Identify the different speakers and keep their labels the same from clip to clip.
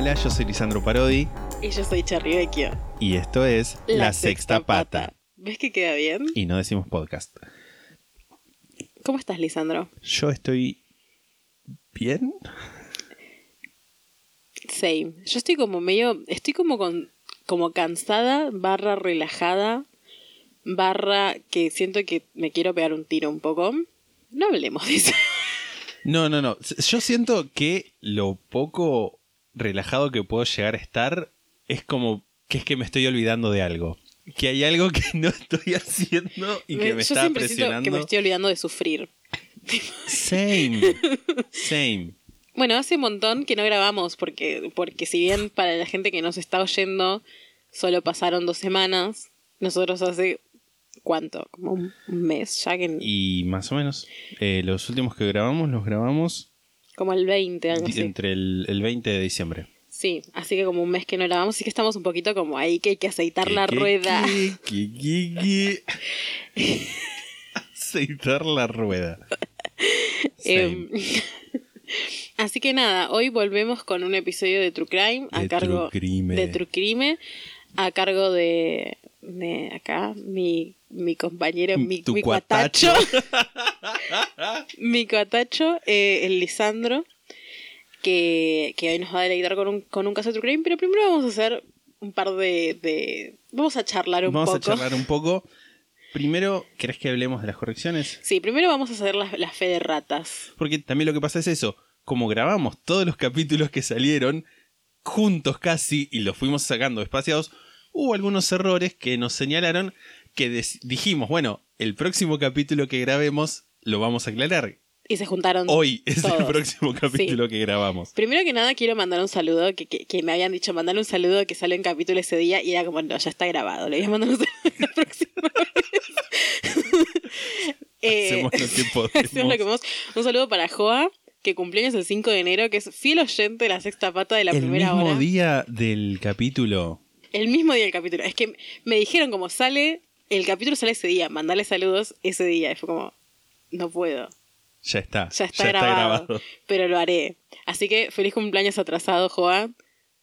Speaker 1: Hola, yo soy Lisandro Parodi
Speaker 2: Y yo soy Cherry Vecchio.
Speaker 1: y esto es La, Sexta Pata.
Speaker 2: ¿Ves que queda bien?
Speaker 1: Y no decimos podcast.
Speaker 2: ¿Cómo estás, Lisandro?
Speaker 1: Yo estoy bien.
Speaker 2: Same. Yo estoy como medio. Estoy como con. como cansada, barra relajada, barra que siento que me quiero pegar un tiro un poco. No hablemos de eso.
Speaker 1: No, no, no. Yo siento que lo poco relajado que puedo llegar a estar es como que es que me estoy olvidando de algo. Que hay algo que no estoy haciendo y que me,
Speaker 2: yo
Speaker 1: está presionando.
Speaker 2: que me estoy olvidando de sufrir.
Speaker 1: Same. Same.
Speaker 2: Bueno, hace un montón que no grabamos porque, porque si bien para la gente que nos está oyendo solo pasaron dos semanas, nosotros hace ¿cuánto? Como un un mes ya que...
Speaker 1: Y más o menos. eh, los últimos que grabamos los grabamos
Speaker 2: Como el 20, algo así.
Speaker 1: entre el, el 20 de diciembre.
Speaker 2: Sí, así que como un mes que no grabamos, así que estamos un poquito como ahí que hay que aceitar la
Speaker 1: ¿Qué, qué,
Speaker 2: rueda.
Speaker 1: Aceitar la rueda. Same.
Speaker 2: así que nada, hoy volvemos con un episodio de True Crime a
Speaker 1: De
Speaker 2: cargo
Speaker 1: True Crime.
Speaker 2: de True Crime a cargo de, de acá mi, mi compañero, mi,
Speaker 1: Tu
Speaker 2: mi
Speaker 1: cuatacho.
Speaker 2: mi cuatacho, eh, el Lisandro, que, que hoy nos va a deleitar con un, con un caso de True Crime, pero primero vamos a hacer un par de... de- vamos a charlar un
Speaker 1: Vamos
Speaker 2: poco.
Speaker 1: a charlar un poco. Primero, ¿querés que hablemos de las correcciones?
Speaker 2: Sí, primero vamos a hacer la, la fe de ratas.
Speaker 1: Porque también lo que pasa es eso. Como grabamos todos los capítulos que salieron juntos casi y los fuimos sacando espaciados, hubo algunos errores que nos señalaron que dijimos, bueno, el próximo capítulo que grabemos lo vamos a aclarar.
Speaker 2: Y se juntaron
Speaker 1: Hoy es el próximo capítulo que grabamos.
Speaker 2: Primero que nada quiero mandar un saludo, que, que, que me habían dicho mandar un saludo que sale en capítulo ese día y era como, no, ya está grabado, le voy a mandar un saludo la próxima vez. Eh,
Speaker 1: Hacemos lo que podemos.
Speaker 2: hacemos lo que podemos. Un saludo para Joa, que cumpleaños el 5 de enero, que es fiel oyente de la sexta pata de la
Speaker 1: el
Speaker 2: primera
Speaker 1: mismo
Speaker 2: hora.
Speaker 1: día del capítulo.
Speaker 2: El mismo día del capítulo. Es que me dijeron como sale, el capítulo sale ese día, mandale saludos ese día. Y fue como, no puedo.
Speaker 1: Ya está.
Speaker 2: Ya está, grabado, Pero lo haré. Así que feliz cumpleaños atrasado, Joa.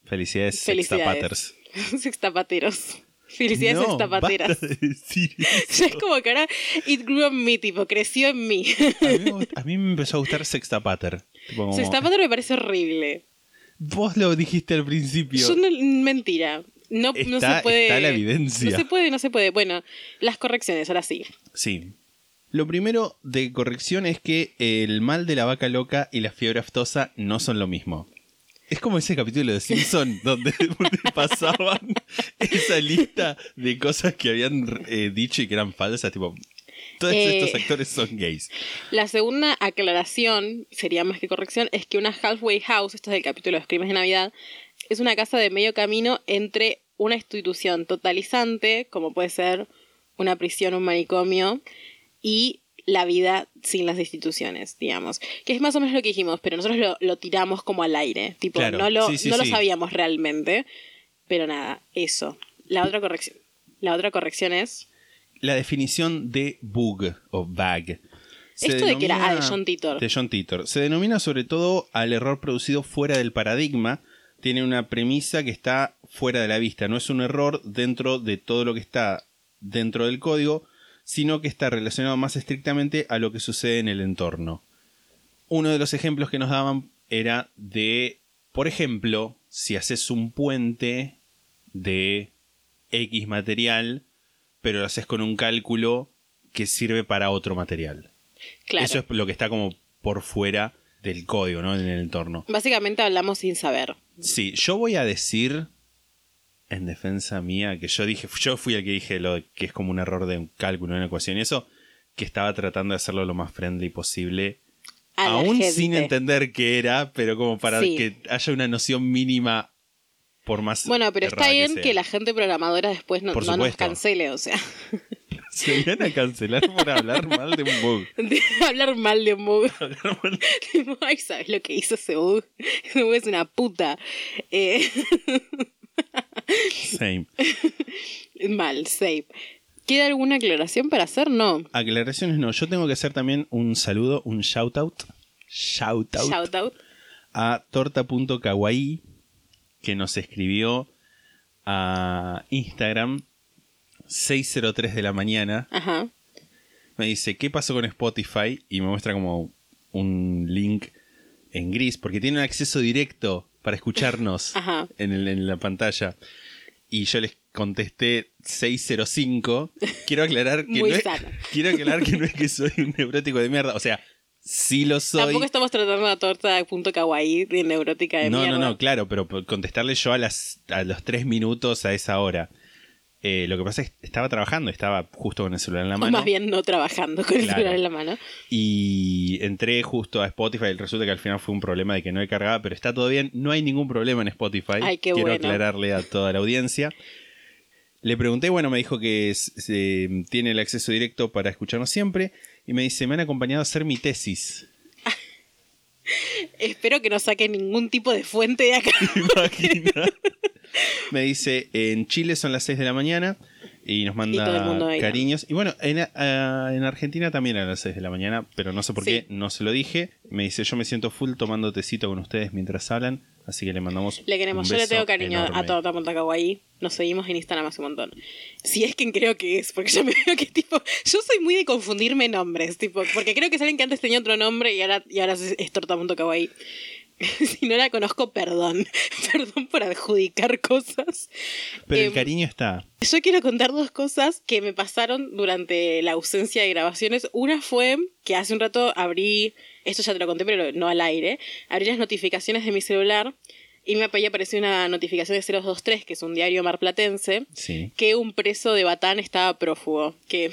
Speaker 1: Felicidades,
Speaker 2: Felicidades.
Speaker 1: Sextapaters.
Speaker 2: Sextapateros. Felicidades,
Speaker 1: No,
Speaker 2: sextapateras.
Speaker 1: basta de decir
Speaker 2: Ya es como que ahora it grew on me, tipo, creció en mí.
Speaker 1: A mí, me gust- a mí me empezó a gustar Sextapater. Como-
Speaker 2: Sextapater me parece horrible.
Speaker 1: Vos lo dijiste al principio.
Speaker 2: Yo no, mentira. No, no se puede.
Speaker 1: está la evidencia.
Speaker 2: No se puede, no se puede. Bueno, las correcciones, ahora sí.
Speaker 1: Sí. Lo primero de corrección es que el mal de la vaca loca y la fiebre aftosa no son lo mismo. Es como ese capítulo de Simpson donde pasaban esa lista de cosas que habían eh, dicho y que eran falsas, tipo, todos
Speaker 2: Eh.
Speaker 1: estos actores son gays.
Speaker 2: La segunda aclaración, sería más que corrección, es que una halfway house, esto es del capítulo de los crímenes de Navidad, es una casa de medio camino entre una institución totalizante, como puede ser una prisión, un manicomio, y la vida sin las instituciones, digamos. Que es más o menos lo que dijimos, pero nosotros lo, lo tiramos como al aire. Tipo,
Speaker 1: Claro,
Speaker 2: no, lo,
Speaker 1: sí, sí,
Speaker 2: no lo sabíamos realmente. Pero nada, eso. La otra corrección. La otra corrección es.
Speaker 1: La definición de bug o bag. Se
Speaker 2: ¿Esto de qué era? Ah, de John Titor.
Speaker 1: De John Titor. Se denomina sobre todo al error producido fuera del paradigma. Tiene una premisa que está fuera de la vista. No es un error dentro de todo lo que está dentro del código, sino que está relacionado más estrictamente a lo que sucede en el entorno. Uno de los ejemplos que nos daban era de, por ejemplo, si haces un puente de X material, pero lo haces con un cálculo que sirve para otro material.
Speaker 2: Claro.
Speaker 1: Eso es lo que está como por fuera del código, ¿no? En el entorno.
Speaker 2: Básicamente hablamos sin saber.
Speaker 1: Sí, yo voy a decir en defensa mía que yo dije, yo fui el que dije lo de que es como un error de un cálculo, una ecuación y eso, que estaba tratando de hacerlo lo más friendly posible
Speaker 2: a
Speaker 1: Aún sin entender qué era, pero como para
Speaker 2: Sí.
Speaker 1: que haya una noción mínima por más.
Speaker 2: Bueno, pero está bien que, la gente programadora después no, no nos cancele, o sea,
Speaker 1: Se iban a cancelar por hablar mal de un bug.
Speaker 2: de hablar mal de un bug.
Speaker 1: Hablar mal-
Speaker 2: Tipo, Ay, ¿sabes lo que hizo ese bug? Ese bug es una puta. Eh,
Speaker 1: Same.
Speaker 2: mal, save. ¿Queda alguna aclaración para hacer? No.
Speaker 1: Aclaraciones no. Yo tengo que hacer también un saludo, un shout out. Shout out.
Speaker 2: Shout out.
Speaker 1: a torta.kawaii que nos escribió a Instagram 603 de la mañana.
Speaker 2: Ajá.
Speaker 1: Me dice, ¿qué pasó con Spotify? Y me muestra como un link en gris, porque tiene un acceso directo para escucharnos
Speaker 2: Ajá.
Speaker 1: en, el- en la pantalla. Y yo les contesté 605. Quiero aclarar que no es, quiero aclarar que no es que soy un neurótico de mierda. O sea, sí lo soy.
Speaker 2: Tampoco estamos tratando la torta de punto kawaii de neurótica de
Speaker 1: no,
Speaker 2: mierda.
Speaker 1: no, no, claro, pero contestarle yo a, las, a los tres minutos a esa hora. Eh, lo que pasa es que estaba trabajando, estaba justo con el celular en la
Speaker 2: O
Speaker 1: mano.
Speaker 2: más bien no trabajando con el celular en la mano.
Speaker 1: Y entré justo a Spotify y resulta que al final fue un problema de que no he cargado, pero está todo bien, no hay ningún problema en Spotify.
Speaker 2: Ay, qué
Speaker 1: Quiero
Speaker 2: bueno.
Speaker 1: aclararle a toda la audiencia. Le pregunté, bueno, me dijo que se- tiene el acceso directo para escucharnos siempre y me dice, me han acompañado a hacer mi tesis.
Speaker 2: Espero que no saque ningún tipo de fuente de acá.
Speaker 1: Me dice, en Chile son las 6 de la mañana y nos manda cariños. Y bueno, en, ah, en Argentina también a las 6 de la mañana, pero no sé por
Speaker 2: Sí.
Speaker 1: qué, no se lo dije. Me dice, yo me siento full tomando tecito con ustedes mientras hablan, así que le mandamos
Speaker 2: Le queremos,
Speaker 1: un
Speaker 2: yo le
Speaker 1: beso
Speaker 2: tengo cariño a. Torta. Nos seguimos en Instagram hace un montón. Si es quien creo que es, porque yo me veo que tipo. Yo soy muy de confundirme nombres, tipo, porque creo que es alguien que antes tenía otro nombre y ahora, y ahora es, es Torta. si no la conozco, perdón. Perdón por adjudicar cosas.
Speaker 1: Pero
Speaker 2: Em,
Speaker 1: el cariño está.
Speaker 2: Yo quiero contar dos cosas que me pasaron durante la ausencia de grabaciones. Una fue que hace un rato abrí, esto ya te lo conté, pero no al aire, abrí las notificaciones de mi celular y me había aparecido una notificación de 023, que es un diario marplatense,
Speaker 1: Sí.
Speaker 2: que un preso de Batán estaba prófugo. Que.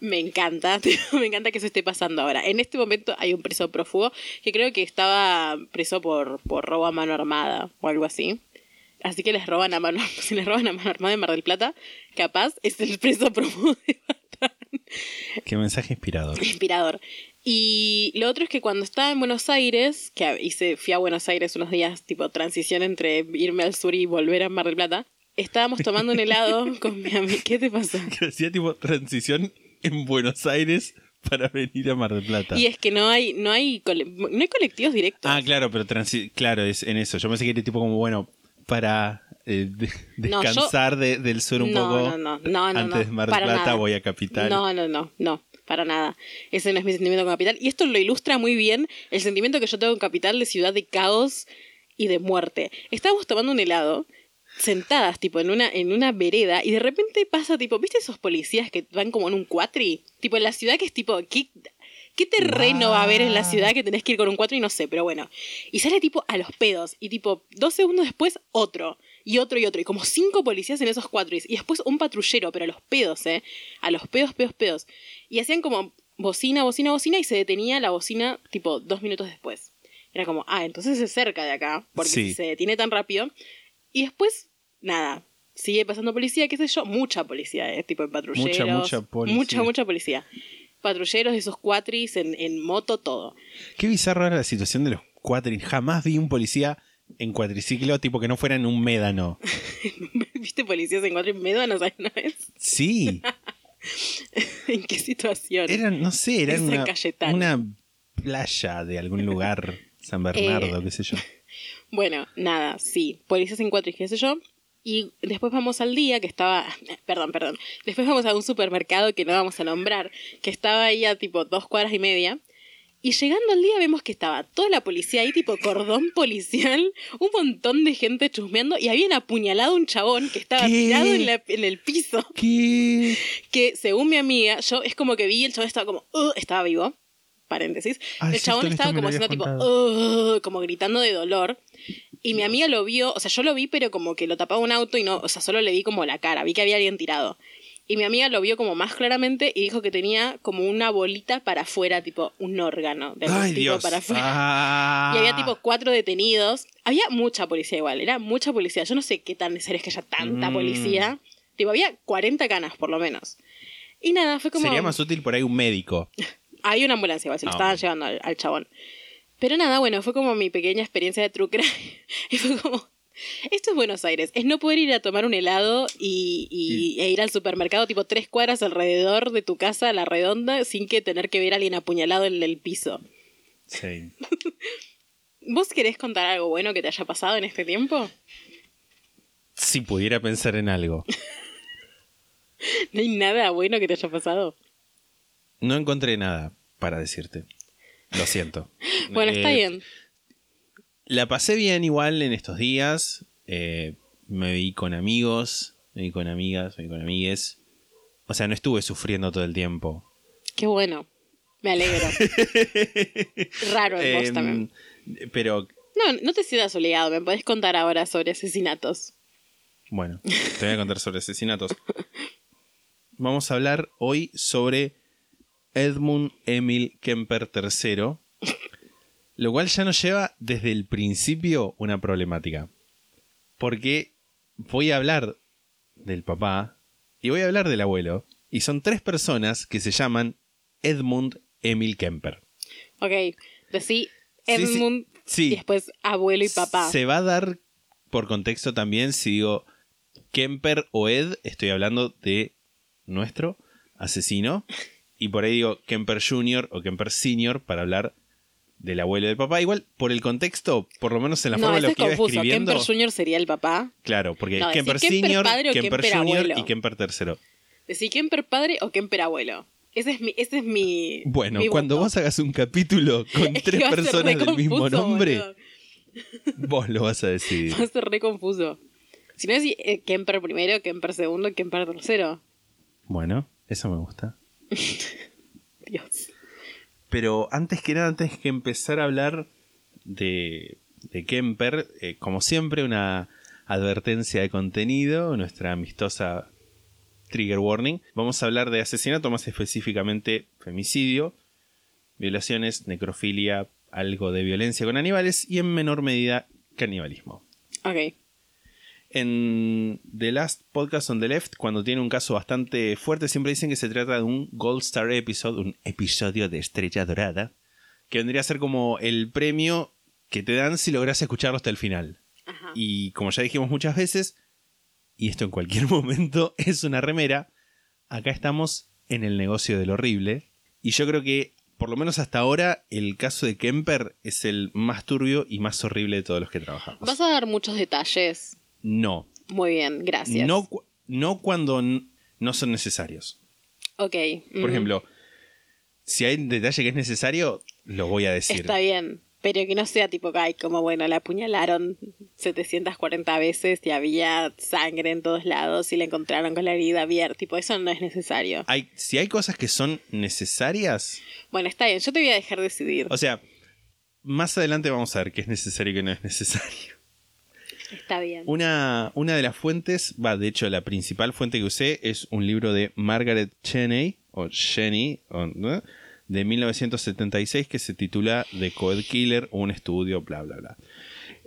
Speaker 2: Me encanta, me encanta que eso esté pasando ahora. En este momento hay un preso prófugo que creo que estaba preso por, por robo a mano armada o algo así. Así que les roban a mano, si les roban a mano armada en Mar del Plata, capaz es el preso prófugo de Batán.
Speaker 1: Qué mensaje inspirador.
Speaker 2: Inspirador. Y lo otro es que cuando estaba en Buenos Aires, que hice, fui a Buenos Aires unos días, tipo transición entre irme al sur y volver a Mar del Plata, estábamos tomando un helado con mi amiga. ¿Qué te pasó?
Speaker 1: Que hacía tipo transición en Buenos Aires para venir a Mar del Plata.
Speaker 2: Y es que no hay, no hay, cole- no hay colectivos directos.
Speaker 1: Ah, claro, pero transi- claro, es en eso. Yo pensé que era tipo como, bueno, para eh, de-
Speaker 2: No, yo-
Speaker 1: descansar de- del sur un
Speaker 2: no,
Speaker 1: poco.
Speaker 2: no, no, no, no,
Speaker 1: Antes de Mar del Plata
Speaker 2: nada.
Speaker 1: voy a Capital.
Speaker 2: No, no, no, no, para nada. Ese no es mi sentimiento con Capital. Y esto lo ilustra muy bien el sentimiento que yo tengo con Capital de ciudad de caos y de muerte. Estábamos tomando un helado, sentadas, tipo, en una, en una vereda, y de repente pasa, tipo, ¿viste esos policías que van como en un cuatri? Tipo, en la ciudad que es tipo, ¿qué, qué terreno va a haber en la ciudad que tenés que ir con un cuatri? No sé, pero bueno. Y sale tipo a los pedos, y tipo, dos segundos después, otro y otro y otro, y como cinco policías en esos cuatris, y después un patrullero, pero a los pedos, ¿eh? A los pedos, pedos, pedos. Y hacían como bocina, bocina, bocina, y se detenía la bocina tipo dos minutos después. Era como, ah, entonces es cerca de acá, porque
Speaker 1: Sí.
Speaker 2: si se detiene tan rápido. Y después, nada, sigue pasando policía, qué sé yo, mucha policía, ¿eh? Tipo en patrulleros.
Speaker 1: Mucha, mucha policía.
Speaker 2: Mucha, mucha policía. Patrulleros esos cuatris, en, en moto, todo.
Speaker 1: Qué bizarra era la situación de los cuatris. Jamás vi un policía en cuatriciclo tipo que no fuera en un médano.
Speaker 2: ¿Viste policías en cuatris médanos alguna vez?
Speaker 1: Sí,
Speaker 2: ¿En qué situación?
Speaker 1: eran, no sé, era
Speaker 2: En San
Speaker 1: una, una playa de algún lugar, San Bernardo,
Speaker 2: Eh,
Speaker 1: qué sé yo.
Speaker 2: Bueno, nada, sí, policías en cuatro y qué sé yo. Y después vamos al día que estaba, perdón, perdón, después vamos a un supermercado que no vamos a nombrar, que estaba ahí a tipo dos cuadras y media. Y llegando al día vemos que estaba toda la policía ahí, tipo cordón policial, un montón de gente chusmeando y habían apuñalado a un chabón que estaba
Speaker 1: ¿Qué?
Speaker 2: tirado en, la- en el piso.
Speaker 1: ¿Qué?
Speaker 2: Que según mi amiga, yo es como que vi, el chabón estaba como, "Ugh", estaba vivo, paréntesis.
Speaker 1: Ah,
Speaker 2: el
Speaker 1: es
Speaker 2: chabón estaba como haciendo tipo, como gritando de dolor. Y mi amiga lo vio, o sea, yo lo vi, pero como que lo tapaba un auto y no, o sea, solo le vi como la cara, vi que había alguien tirado. Y mi amiga lo vio como más claramente y dijo que tenía como una bolita para afuera, tipo un órgano de
Speaker 1: Ay,
Speaker 2: tipo
Speaker 1: Dios.
Speaker 2: para afuera.
Speaker 1: Ah.
Speaker 2: Y había tipo cuatro detenidos. Había mucha policía igual, era mucha policía. Yo no sé qué tan necesario es que haya tanta
Speaker 1: Mm.
Speaker 2: policía. Tipo, había 40 canas por lo menos. Y nada, fue como...
Speaker 1: Sería más útil por ahí un médico.
Speaker 2: Hay una ambulancia, igual, se lo
Speaker 1: Ah,
Speaker 2: estaban llevando al, al chabón. Pero nada, bueno, fue como mi pequeña experiencia de true crime. y fue como, esto es Buenos Aires. Es no poder ir a tomar un helado y, y- e ir al supermercado tipo tres cuadras alrededor de tu casa, a la redonda, sin que tener que ver a alguien apuñalado en el piso.
Speaker 1: Sí.
Speaker 2: ¿Vos querés contar algo bueno que te haya pasado en este tiempo?
Speaker 1: Si pudiera pensar en algo.
Speaker 2: ¿No hay nada bueno que te haya pasado?
Speaker 1: No encontré nada para decirte. Lo siento.
Speaker 2: Bueno, está
Speaker 1: Eh,
Speaker 2: bien.
Speaker 1: La pasé bien igual en estos días. Eh, me vi con amigos, me vi con amigas, me vi con amigues. O sea, no estuve sufriendo todo el tiempo.
Speaker 2: Qué bueno. Me alegro. Raro en vos
Speaker 1: Em,
Speaker 2: también.
Speaker 1: Pero
Speaker 2: No, no te sientas obligado. Me podés contar ahora sobre asesinatos.
Speaker 1: Bueno, te voy a contar sobre asesinatos. Vamos a hablar hoy sobre Edmund Emil Kemper III, lo cual ya nos lleva desde el principio una problemática. Porque voy a hablar del papá y voy a hablar del abuelo, y son tres personas que se llaman Edmund Emil Kemper.
Speaker 2: Ok, decí
Speaker 1: Sí, sí,
Speaker 2: Edmund
Speaker 1: sí.
Speaker 2: y después abuelo y papá.
Speaker 1: Se va a dar por contexto también si digo Kemper o Ed, estoy hablando de nuestro asesino. Y por ahí digo Kemper Jr. o Kemper Sr. para hablar del abuelo y del papá. Igual, por el contexto, por lo menos en la
Speaker 2: no,
Speaker 1: forma lo
Speaker 2: es
Speaker 1: que iba escribiendo.
Speaker 2: Kemper Jr. sería el papá.
Speaker 1: Claro, porque
Speaker 2: No,
Speaker 1: Kemper
Speaker 2: o
Speaker 1: Kemper,
Speaker 2: Kemper
Speaker 1: Jr. y Kemper III.
Speaker 2: Decí Kemper padre o Kemper abuelo. Ese es mi. Ese es mi
Speaker 1: Bueno,
Speaker 2: mi
Speaker 1: cuando vos hagas un capítulo con tres personas del mismo nombre,
Speaker 2: boludo.
Speaker 1: vos lo vas a decidir.
Speaker 2: Va a ser re confuso. Si no es eh, Kemper primero, Kemper segundo, Kemper tercero.
Speaker 1: Bueno, eso me gusta.
Speaker 2: Dios.
Speaker 1: Pero antes que nada, antes que empezar a hablar de, de Kemper, eh, como siempre, una advertencia de contenido, nuestra amistosa trigger warning. Vamos a hablar de asesinato, más específicamente femicidio, violaciones, necrofilia, algo de violencia con animales y en menor medida canibalismo.
Speaker 2: Ok.
Speaker 1: En The Last Podcast on the Left, cuando tiene un caso bastante fuerte, siempre dicen que se trata de un Gold Star Episode, un episodio de estrella dorada, que vendría a ser como el premio que te dan si logras escucharlo hasta el final.
Speaker 2: Ajá.
Speaker 1: Y como ya dijimos muchas veces, y esto en cualquier momento es una remera, acá estamos en el negocio del horrible. Y yo creo que, por lo menos hasta ahora, el caso de Kemper es el más turbio y más horrible de todos los que trabajamos.
Speaker 2: Vas a dar muchos detalles.
Speaker 1: No,
Speaker 2: Muy bien, gracias.
Speaker 1: no, no cuando no son necesarios.
Speaker 2: Ok.
Speaker 1: Por
Speaker 2: mm,
Speaker 1: ejemplo, si hay un detalle que es necesario, lo voy a decir.
Speaker 2: Está bien. Pero que no sea tipo que, ay, como bueno, la apuñalaron 740 veces y había sangre en todos lados y la encontraron con la herida abierta. Tipo, eso no es necesario.
Speaker 1: Hay, si hay cosas que son necesarias,
Speaker 2: Bueno, está bien, yo te voy a dejar decidir.
Speaker 1: o sea, más adelante vamos a ver qué es necesario y qué no es necesario.
Speaker 2: Está bien.
Speaker 1: Una, una de las fuentes, va, de hecho, la principal fuente que usé es un libro de Margaret Cheney, o Cheney, o, ¿no? de 1976, que se titula The Code Killer, un estudio, bla, bla, bla.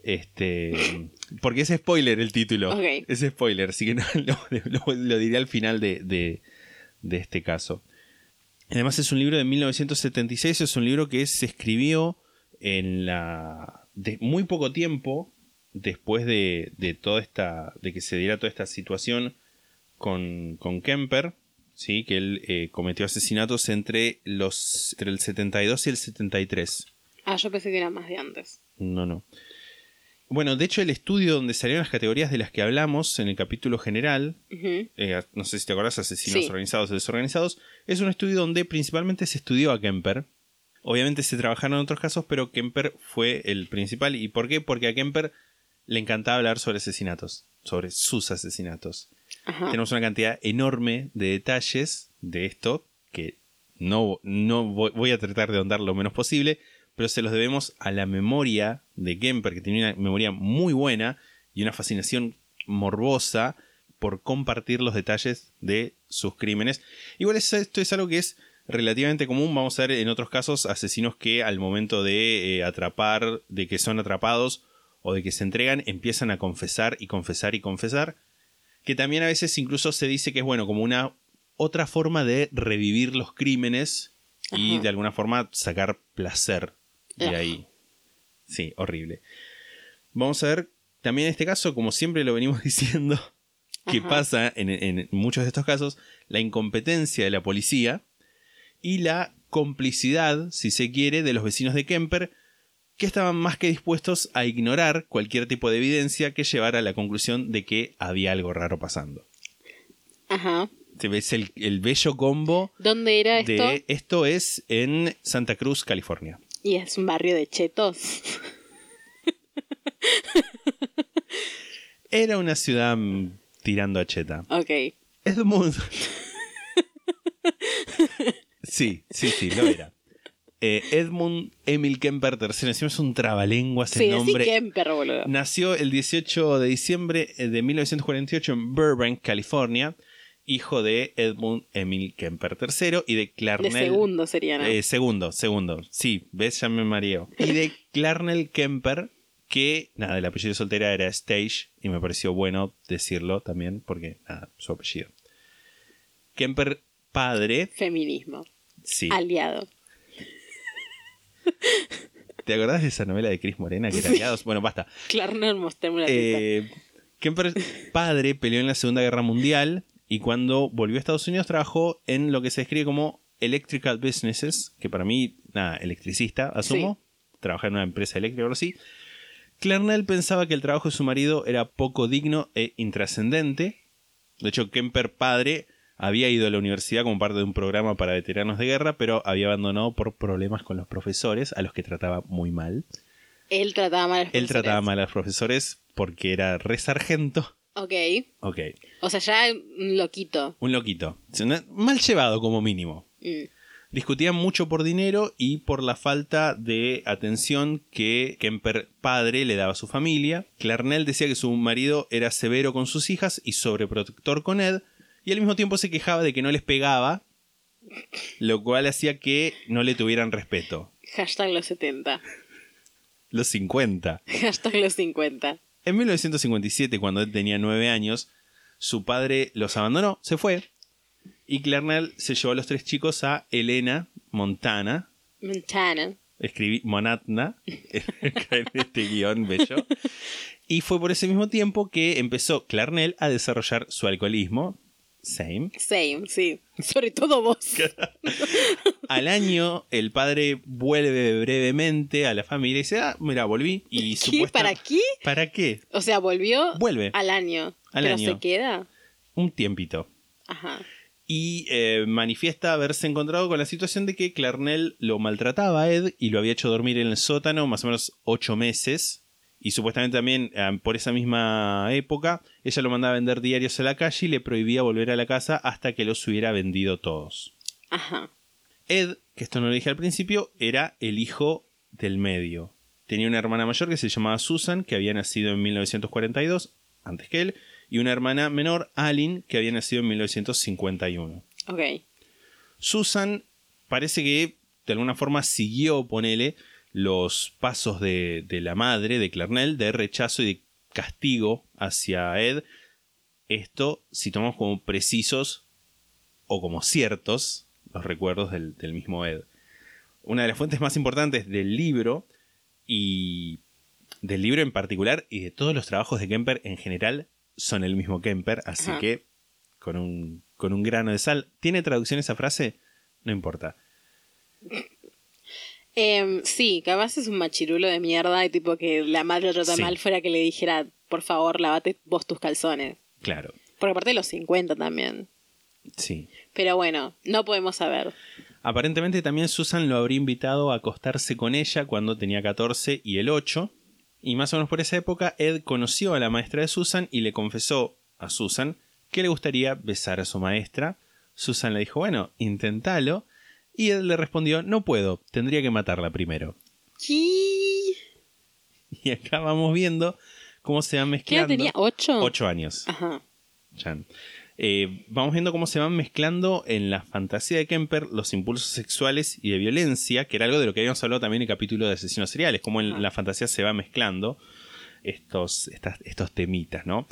Speaker 1: Este, porque es spoiler el título. Es spoiler, así que no, lo, lo- lo diré al final de, de- de este caso. Además es un libro de 1976, es un libro que se escribió en la de muy poco tiempo después de, de toda esta de que se diera toda esta situación con, con Kemper, sí, que él eh, cometió asesinatos entre los entre el 72 y el 73.
Speaker 2: Ah, yo pensé que era más de antes.
Speaker 1: No, no. Bueno, de hecho el estudio donde salieron las categorías de las que hablamos en el capítulo general, eh, no sé si te acordás, asesinos
Speaker 2: Sí.
Speaker 1: organizados o desorganizados, es un estudio donde principalmente se estudió a Kemper. Obviamente se trabajaron otros casos, pero Kemper fue el principal. ¿Y por qué? Porque a Kemper le encantaba hablar sobre asesinatos, sobre sus asesinatos.
Speaker 2: Ajá.
Speaker 1: Tenemos una cantidad enorme de detalles de esto que no, no voy, voy a tratar de ahondar lo menos posible, pero se los debemos a la memoria de Kemper, que tenía una memoria muy buena y una fascinación morbosa por compartir los detalles de sus crímenes. Igual es- esto es algo que es relativamente común. Vamos a ver en otros casos asesinos que al momento de eh, atrapar, de que son atrapados o de que se entregan, empiezan a confesar y confesar y confesar. Que también a veces incluso se dice que es bueno como una otra forma de revivir los crímenes y
Speaker 2: Ajá.
Speaker 1: de alguna forma sacar placer de ahí. Sí, horrible. Vamos a ver también en este caso, como siempre lo venimos diciendo, que
Speaker 2: Ajá.
Speaker 1: pasa en, en muchos de estos casos, la incompetencia de la policía y la complicidad, si se quiere, de los vecinos de Kemper, que estaban más que dispuestos a ignorar cualquier tipo de evidencia que llevara a la conclusión de que había algo raro pasando.
Speaker 2: Ajá.
Speaker 1: Se ves el, el bello combo
Speaker 2: ¿Dónde era esto?
Speaker 1: de esto es en Santa Cruz, California.
Speaker 2: Y es un barrio de chetos.
Speaker 1: Era una ciudad mm, tirando a cheta.
Speaker 2: ok.
Speaker 1: Edmund. sí, sí, sí, lo era. Eh, Edmund Emil Kemper III, encima es un trabalenguas el
Speaker 2: Sí,
Speaker 1: nombre.
Speaker 2: Kemper, boludo.
Speaker 1: Nació el 18 de diciembre eh, de 1948 en Burbank, California, hijo de Edmund Emil Kemper III y de
Speaker 2: De
Speaker 1: Clarnell.
Speaker 2: segundo sería, ¿no?
Speaker 1: Eh, segundo, segundo. Sí, ves, ya me mareo. Y de Clarnell Kemper, que nada, el apellido de soltera era Stage, y me pareció bueno decirlo también, porque nada, su apellido. Kemper padre,
Speaker 2: Feminismo.
Speaker 1: sí.
Speaker 2: Aliado.
Speaker 1: ¿Te acordás de esa novela de Chris Morena que era aliados? Bueno, basta.
Speaker 2: Mostrame una teta.
Speaker 1: Eh, Kemper padre peleó en la Segunda Guerra Mundial y cuando volvió a Estados Unidos trabajó en lo que se describe como electrical businesses, que para mí, nada, electricista, asumo. Trabaja en una empresa eléctrica o algo así. Clarnell pensaba que el trabajo de su marido era poco digno e intrascendente. De hecho, Kemper padre había ido a la universidad como parte de un programa para veteranos de guerra, pero había abandonado por problemas con los profesores, a los que trataba muy mal.
Speaker 2: Él trataba mal a los
Speaker 1: Él trataba mal a los profesores porque era re sargento.
Speaker 2: Ok.
Speaker 1: Ok,
Speaker 2: O sea, ya un loquito.
Speaker 1: un loquito. Mal llevado como mínimo.
Speaker 2: Mm.
Speaker 1: Discutían mucho por dinero y por la falta de atención que Kemper padre le daba a su familia. Clarnell decía que su marido era severo con sus hijas y sobreprotector con Ed, y al mismo tiempo se quejaba de que no les pegaba, lo cual hacía que no le tuvieran respeto.
Speaker 2: Hashtag los 70.
Speaker 1: Los 50.
Speaker 2: Hashtag los 50.
Speaker 1: En 1957, cuando Ed tenía 9 años, su padre los abandonó, se fue, y Clarnell se llevó a los tres chicos a Elena, Montana,
Speaker 2: Montana.
Speaker 1: escribí Monatna en este guion bello. Y fue por ese mismo tiempo que empezó Clarnell a desarrollar su alcoholismo. Same.
Speaker 2: Same, sí. Sobre todo vos.
Speaker 1: Al año, el padre vuelve brevemente a la familia y dice: Ah, mira, volví. Y
Speaker 2: ¿Qué?
Speaker 1: supuesta-
Speaker 2: ¿Para qué?
Speaker 1: ¿Para qué?
Speaker 2: O sea, volvió
Speaker 1: Vuelve.
Speaker 2: al año.
Speaker 1: Al
Speaker 2: pero
Speaker 1: año.
Speaker 2: se queda.
Speaker 1: Un tiempito.
Speaker 2: Ajá.
Speaker 1: y eh, manifiesta haberse encontrado con la situación de que Clarnell lo maltrataba a Ed y lo había hecho dormir en el sótano más o menos ocho meses. Y supuestamente también eh, por esa misma época ella lo mandaba a vender diarios a la calle y le prohibía volver a la casa hasta que los hubiera vendido todos.
Speaker 2: Ajá.
Speaker 1: Ed, que esto no lo dije al principio, era el hijo del medio. Tenía una hermana mayor que se llamaba Susan, que había nacido en 1942, antes que él, y una hermana menor, Aline, que había nacido en 1951.
Speaker 2: Ok.
Speaker 1: Susan parece que de alguna forma siguió, ponele, los pasos de, de la madre de Clarnell de rechazo y de castigo hacia Ed. Esto, si tomamos como precisos o como ciertos los recuerdos del, del mismo Ed. Una de las fuentes más importantes del libro y del libro en particular y de todos los trabajos de Kemper en general son el mismo Kemper, así
Speaker 2: Ajá.
Speaker 1: que con un, con un grano de sal. ¿Tiene traducción esa frase? No importa.
Speaker 2: Em, sí, capaz es un machirulo de mierda y tipo que la madre lo trata
Speaker 1: Sí.
Speaker 2: mal fuera que le dijera, por favor, lavate vos tus calzones.
Speaker 1: Claro,
Speaker 2: Porque aparte de los 50 también.
Speaker 1: sí.
Speaker 2: Pero bueno, no podemos saber.
Speaker 1: Aparentemente también Susan lo habría invitado a acostarse con ella cuando tenía 14 y el 8. Y más o menos por esa época Ed conoció a la maestra de Susan y le confesó a Susan que le gustaría besar a su maestra. Susan le dijo, bueno, inténtalo. Y Ed le respondió, no puedo, tendría que matarla primero.
Speaker 2: ¿Qué?
Speaker 1: Y acá vamos viendo cómo se va
Speaker 2: ¿Qué edad
Speaker 1: mezclando.
Speaker 2: tenía? ¿Ocho?
Speaker 1: Ocho años.
Speaker 2: Ajá.
Speaker 1: Chan. Eh, vamos viendo cómo se van mezclando en la fantasía de Kemper los impulsos sexuales y de violencia, que era algo de lo que habíamos hablado también en el capítulo de asesinos seriales, cómo en la fantasía se va mezclando estos, estas- estos temitas, ¿no?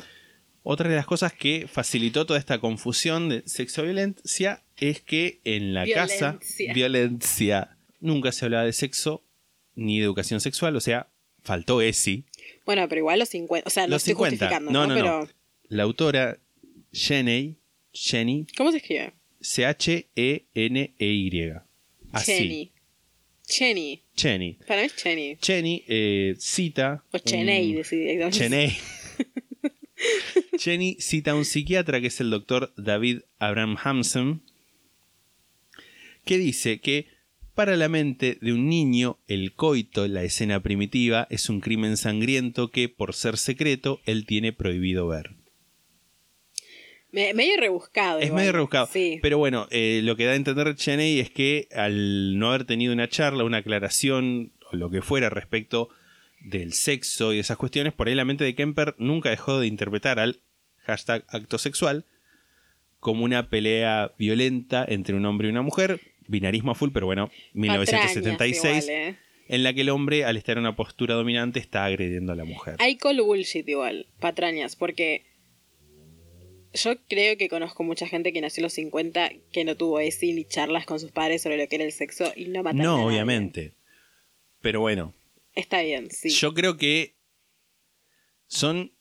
Speaker 1: Otra de las cosas que facilitó toda esta confusión de sexo-violencia es que en la casa,
Speaker 2: Violencia.
Speaker 1: violencia, nunca se hablaba de sexo ni de educación sexual, o sea, faltó ESI.
Speaker 2: Bueno, pero igual los 50. O sea, no
Speaker 1: Los
Speaker 2: estoy
Speaker 1: 50.
Speaker 2: justificando,
Speaker 1: No,
Speaker 2: ¿no?
Speaker 1: no,
Speaker 2: pero.
Speaker 1: no. La autora Jenny, Jenny,
Speaker 2: ¿Cómo se escribe?
Speaker 1: C-H-E-N-E-Y. Así.
Speaker 2: Cheney. Cheney.
Speaker 1: Jenny.
Speaker 2: Para mí es Cheney.
Speaker 1: Jenny eh, cita.
Speaker 2: O Cheney,
Speaker 1: un-. Cheney. Jenny cita a un psiquiatra que es el doctor David Abraham Hansen, que dice que para la mente de un niño el coito, la escena primitiva, es un crimen sangriento que, por ser secreto, él tiene prohibido ver.
Speaker 2: Me- medio rebuscado.
Speaker 1: Es
Speaker 2: igual.
Speaker 1: medio rebuscado.
Speaker 2: Sí.
Speaker 1: Pero bueno, eh, lo que da a entender Cheney es que al no haber tenido una charla, una aclaración o lo que fuera respecto del sexo y esas cuestiones, por ahí la mente de Kemper nunca dejó de interpretar al hashtag acto sexual como una pelea violenta entre un hombre y una mujer, binarismo a full, pero bueno, 1976,
Speaker 2: Patrañas igual, ¿eh?
Speaker 1: en la que el hombre, al estar en una postura dominante, está agrediendo a la mujer.
Speaker 2: Hay call bullshit igual, patrañas, porque yo creo que conozco mucha gente que nació en los 50 que no tuvo ESI ni charlas con sus padres sobre lo que era el sexo y no a
Speaker 1: No,
Speaker 2: nadie.
Speaker 1: obviamente. Pero bueno,
Speaker 2: Está bien, sí.
Speaker 1: Yo creo que son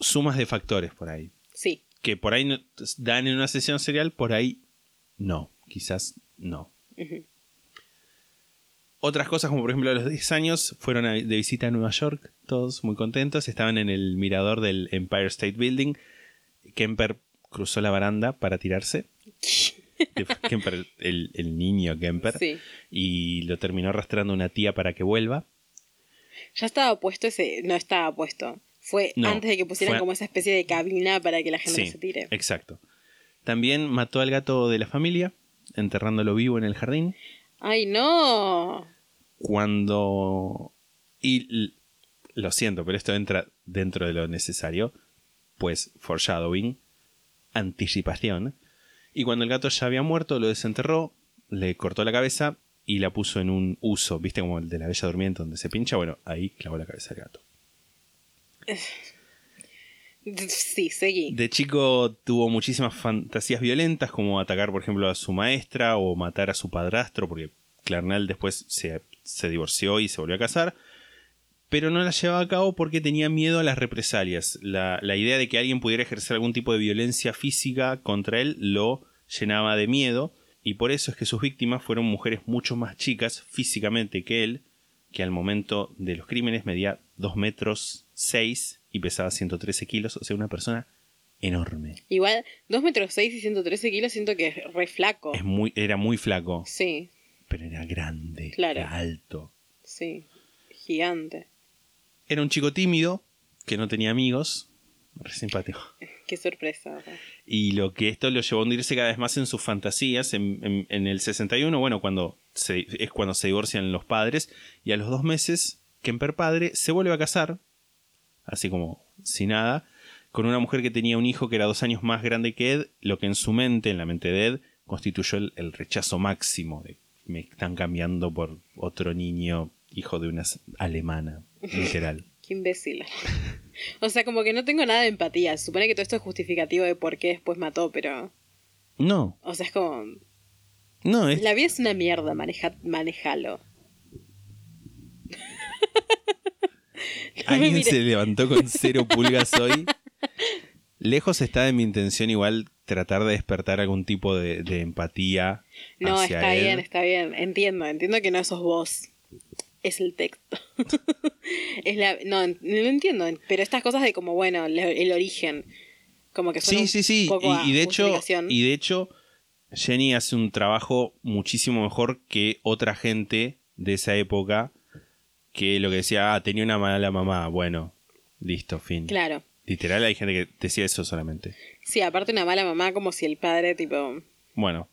Speaker 1: sumas de factores por ahí.
Speaker 2: Sí.
Speaker 1: Que por ahí no- dan en una sesión serial, por ahí no. Quizás no. Otras cosas, como por ejemplo a los 10 años, fueron a- de visita a Nueva York, todos muy contentos. Estaban en el mirador del Empire State Building. Kemper cruzó la baranda para tirarse. Kemper, el, el niño Kemper.
Speaker 2: Sí.
Speaker 1: Y lo terminó arrastrando una tía para que vuelva.
Speaker 2: Ya estaba puesto ese. No estaba puesto. Fue
Speaker 1: No,
Speaker 2: antes de que pusieran
Speaker 1: fue-
Speaker 2: como esa especie de cabina para que la gente
Speaker 1: Sí,
Speaker 2: no se tire.
Speaker 1: Exacto. También mató al gato de la familia, enterrándolo vivo en el jardín.
Speaker 2: ¡Ay, no!
Speaker 1: Cuando. Y lo siento, pero esto entra dentro de lo necesario. Pues foreshadowing, anticipación. Y cuando el gato ya había muerto, lo desenterró, le cortó la cabeza y la puso en un uso, ¿viste? Como el de la bella durmiente donde se pincha. Bueno, ahí clavó la cabeza del gato.
Speaker 2: Sí, seguí.
Speaker 1: De chico tuvo muchísimas fantasías violentas, como atacar, por ejemplo, a su maestra o matar a su padrastro, porque Clarnell después se, se divorció y se volvió a casar. Pero no las llevaba a cabo porque tenía miedo a las represalias. La, la idea de que alguien pudiera ejercer algún tipo de violencia física contra él lo llenaba de miedo. Y por eso es que sus víctimas fueron mujeres mucho más chicas físicamente que él, que al momento de los crímenes medía 2 metros 6 y pesaba 113 kilos, o sea, una persona enorme.
Speaker 2: Igual, 2 metros 6 y 113 kilos siento que es re flaco.
Speaker 1: Es muy, era muy flaco,
Speaker 2: Sí,
Speaker 1: pero era grande,
Speaker 2: Claro.
Speaker 1: era alto.
Speaker 2: sí. Gigante.
Speaker 1: Era un chico tímido, que no tenía amigos, re simpático.
Speaker 2: Qué sorpresa.
Speaker 1: Y lo que esto lo llevó a hundirse cada vez más en sus fantasías. En, en- en el 61, bueno, cuando se- es cuando se divorcian los padres. Y a los dos meses, Kemper padre se vuelve a casar, así como sin nada, con una mujer que tenía un hijo que era dos años más grande que Ed, lo que en su mente, en la mente de Ed, constituyó el, el rechazo máximo de me están cambiando por otro niño, hijo de una alemana, literal.
Speaker 2: Qué imbécil. o sea, como que no tengo nada de empatía. Se supone que todo esto es justificativo de por qué después mató, pero.
Speaker 1: No,
Speaker 2: O sea, es como.
Speaker 1: no, es,
Speaker 2: La vida es una mierda, maneja, manejalo.
Speaker 1: Alguien se levantó con cero pulgas hoy. Lejos está de mi intención igual tratar de despertar algún tipo de, de empatía.
Speaker 2: No,
Speaker 1: hacia
Speaker 2: está
Speaker 1: él.
Speaker 2: bien, está bien. Entiendo, entiendo que no sos vos. Es el texto. es la, no, no lo entiendo. Pero estas cosas de como, bueno, el origen. Como que son
Speaker 1: Sí, sí, sí. Y, y de hecho, y de hecho, Jenny hace un trabajo muchísimo mejor que otra gente de esa época que lo que decía, ah, tenía una mala mamá. Bueno, listo, fin.
Speaker 2: Claro.
Speaker 1: Literal, hay gente que decía eso solamente.
Speaker 2: Sí, aparte una mala mamá como si el padre, tipo...
Speaker 1: Bueno,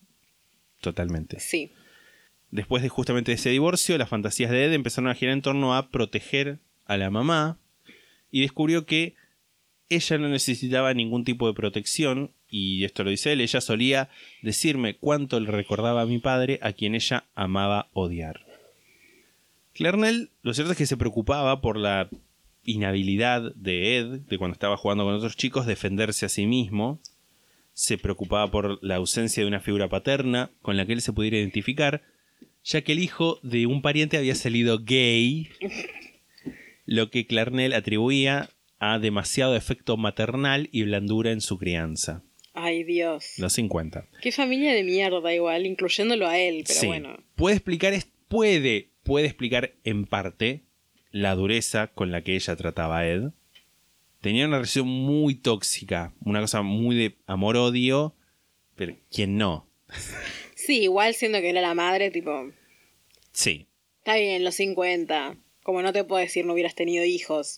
Speaker 1: totalmente.
Speaker 2: Sí.
Speaker 1: Después de justamente ese divorcio, las fantasías de Ed empezaron a girar en torno a proteger a la mamá y descubrió que ella no necesitaba ningún tipo de protección, y esto lo dice él, ella solía decirme cuánto le recordaba a mi padre, a quien ella amaba odiar. Clarnell, lo cierto es que se preocupaba por la inhabilidad de Ed, de cuando estaba jugando con otros chicos, defenderse a sí mismo. Se preocupaba por la ausencia de una figura paterna con la que él se pudiera identificar, ya que el hijo de un pariente había salido gay, lo que Clarnell atribuía a demasiado efecto maternal y blandura en su crianza.
Speaker 2: Ay, Dios.
Speaker 1: Los 50.
Speaker 2: Qué familia de mierda igual, incluyéndolo a él, pero
Speaker 1: Sí.
Speaker 2: bueno.
Speaker 1: Puede explicar, puede, puede explicar en parte la dureza con la que ella trataba a Ed. Tenía una relación muy tóxica, una cosa muy de amor-odio, pero ¿quién no?
Speaker 2: Sí, igual siendo que era la madre, tipo,
Speaker 1: Sí,
Speaker 2: está bien, los 50. Como no te puedo decir no hubieras tenido hijos.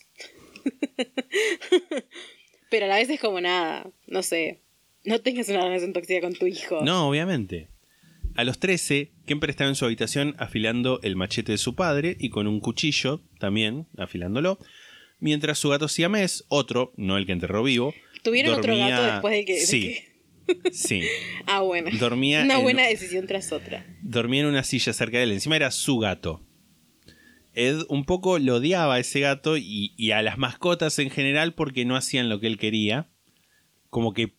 Speaker 2: pero a la vez es como nada, no sé. No tengas una relación tóxica con tu hijo.
Speaker 1: No, obviamente. A los 13, Kemper estaba en su habitación afilando el machete de su padre y con un cuchillo también afilándolo, mientras su gato siamés, otro, no el que enterró vivo,
Speaker 2: ¿Tuvieron otro gato después del que-
Speaker 1: Sí, sí.
Speaker 2: Ah, bueno.
Speaker 1: Dormía
Speaker 2: Una
Speaker 1: en-
Speaker 2: buena decisión tras otra.
Speaker 1: Dormía en una silla cerca de él, encima era su gato. Ed un poco lo odiaba a ese gato y, y a las mascotas en general porque no hacían lo que él quería. Como que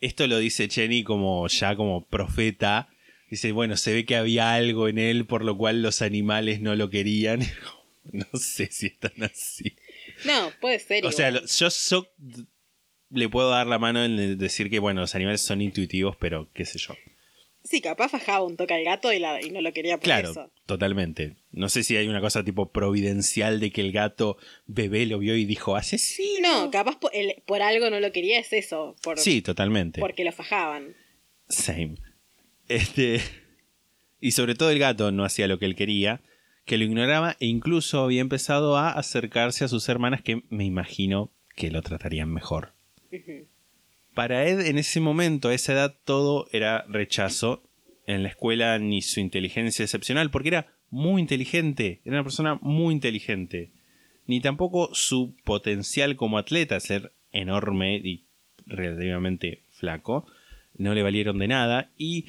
Speaker 1: esto lo dice Cheney como ya como profeta. Dice, bueno, se ve que había algo en él por lo cual los animales no lo querían. No sé si es tan así.
Speaker 2: No, puede ser.
Speaker 1: O sea,
Speaker 2: igual.
Speaker 1: yo, yo le puedo dar la mano en decir que, bueno, los animales son intuitivos, pero qué sé yo.
Speaker 2: Sí, capaz fajaba un toque al gato y, la- y no lo quería por
Speaker 1: Claro,
Speaker 2: eso.
Speaker 1: totalmente. No sé si hay una cosa tipo providencial de que el gato bebé lo vio y dijo asesino.
Speaker 2: No, capaz por, el- por algo no lo quería, es eso. Por,
Speaker 1: Sí, totalmente.
Speaker 2: Porque lo fajaban.
Speaker 1: Same. Este. Y sobre todo el gato no hacía lo que él quería, que lo ignoraba e incluso había empezado a acercarse a sus hermanas que me imagino que lo tratarían mejor. Para Ed en ese momento, a esa edad, todo era rechazo. En la escuela ni su inteligencia excepcional, porque era muy inteligente, era una persona muy inteligente. Ni tampoco su potencial como atleta, ser enorme y relativamente flaco, no le valieron de nada. Y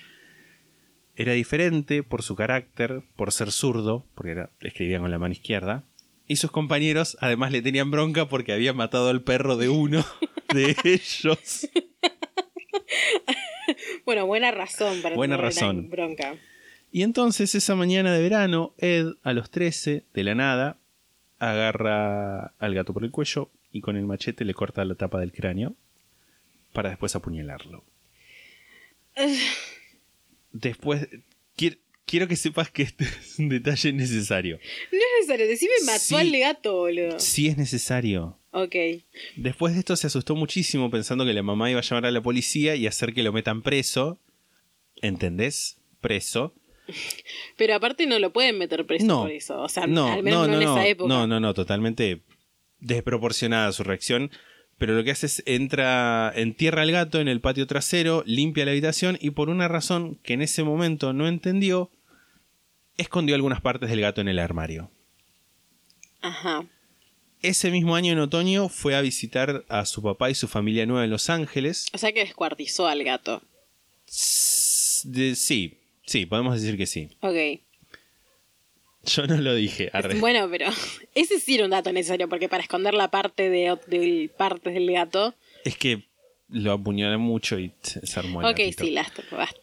Speaker 1: era diferente por su carácter, por ser zurdo, porque era, escribía con la mano izquierda. Y sus compañeros además le tenían bronca porque había matado al perro de uno de ellos.
Speaker 2: Bueno, buena razón para
Speaker 1: Buena
Speaker 2: tener
Speaker 1: razón.
Speaker 2: bronca.
Speaker 1: Y entonces esa mañana de verano, Ed, a los 13, de la nada, agarra al gato por el cuello y con el machete le corta la tapa del cráneo para después apuñalarlo. Después, quiero que sepas que este es un detalle necesario.
Speaker 2: No es necesario, decime mató
Speaker 1: Sí.
Speaker 2: al gato, boludo.
Speaker 1: Sí es necesario.
Speaker 2: Ok.
Speaker 1: Después de esto se asustó muchísimo pensando que la mamá iba a llamar a la policía y hacer que lo metan preso. ¿Entendés? Preso.
Speaker 2: Pero aparte no lo pueden meter preso
Speaker 1: No.
Speaker 2: por eso. O sea,
Speaker 1: no,
Speaker 2: al menos
Speaker 1: no,
Speaker 2: no, en esa época.
Speaker 1: no, no, no, totalmente desproporcionada su reacción. Pero lo que hace es entra, entierra al gato en el patio trasero, limpia la habitación y por una razón que en ese momento no entendió, escondió algunas partes del gato en el armario.
Speaker 2: Ajá.
Speaker 1: Ese mismo año en otoño fue a visitar a su papá y su familia nueva en Los Ángeles.
Speaker 2: O sea que descuartizó al gato.
Speaker 1: Sí, sí, podemos decir que sí.
Speaker 2: Ok.
Speaker 1: Yo no lo dije. arre.
Speaker 2: Bueno, pero ese sí era un dato necesario porque para esconder la parte de, de partes del gato.
Speaker 1: Es que lo apuñalé mucho y se se armó el
Speaker 2: ok,
Speaker 1: gatito.
Speaker 2: sí, basta, basta.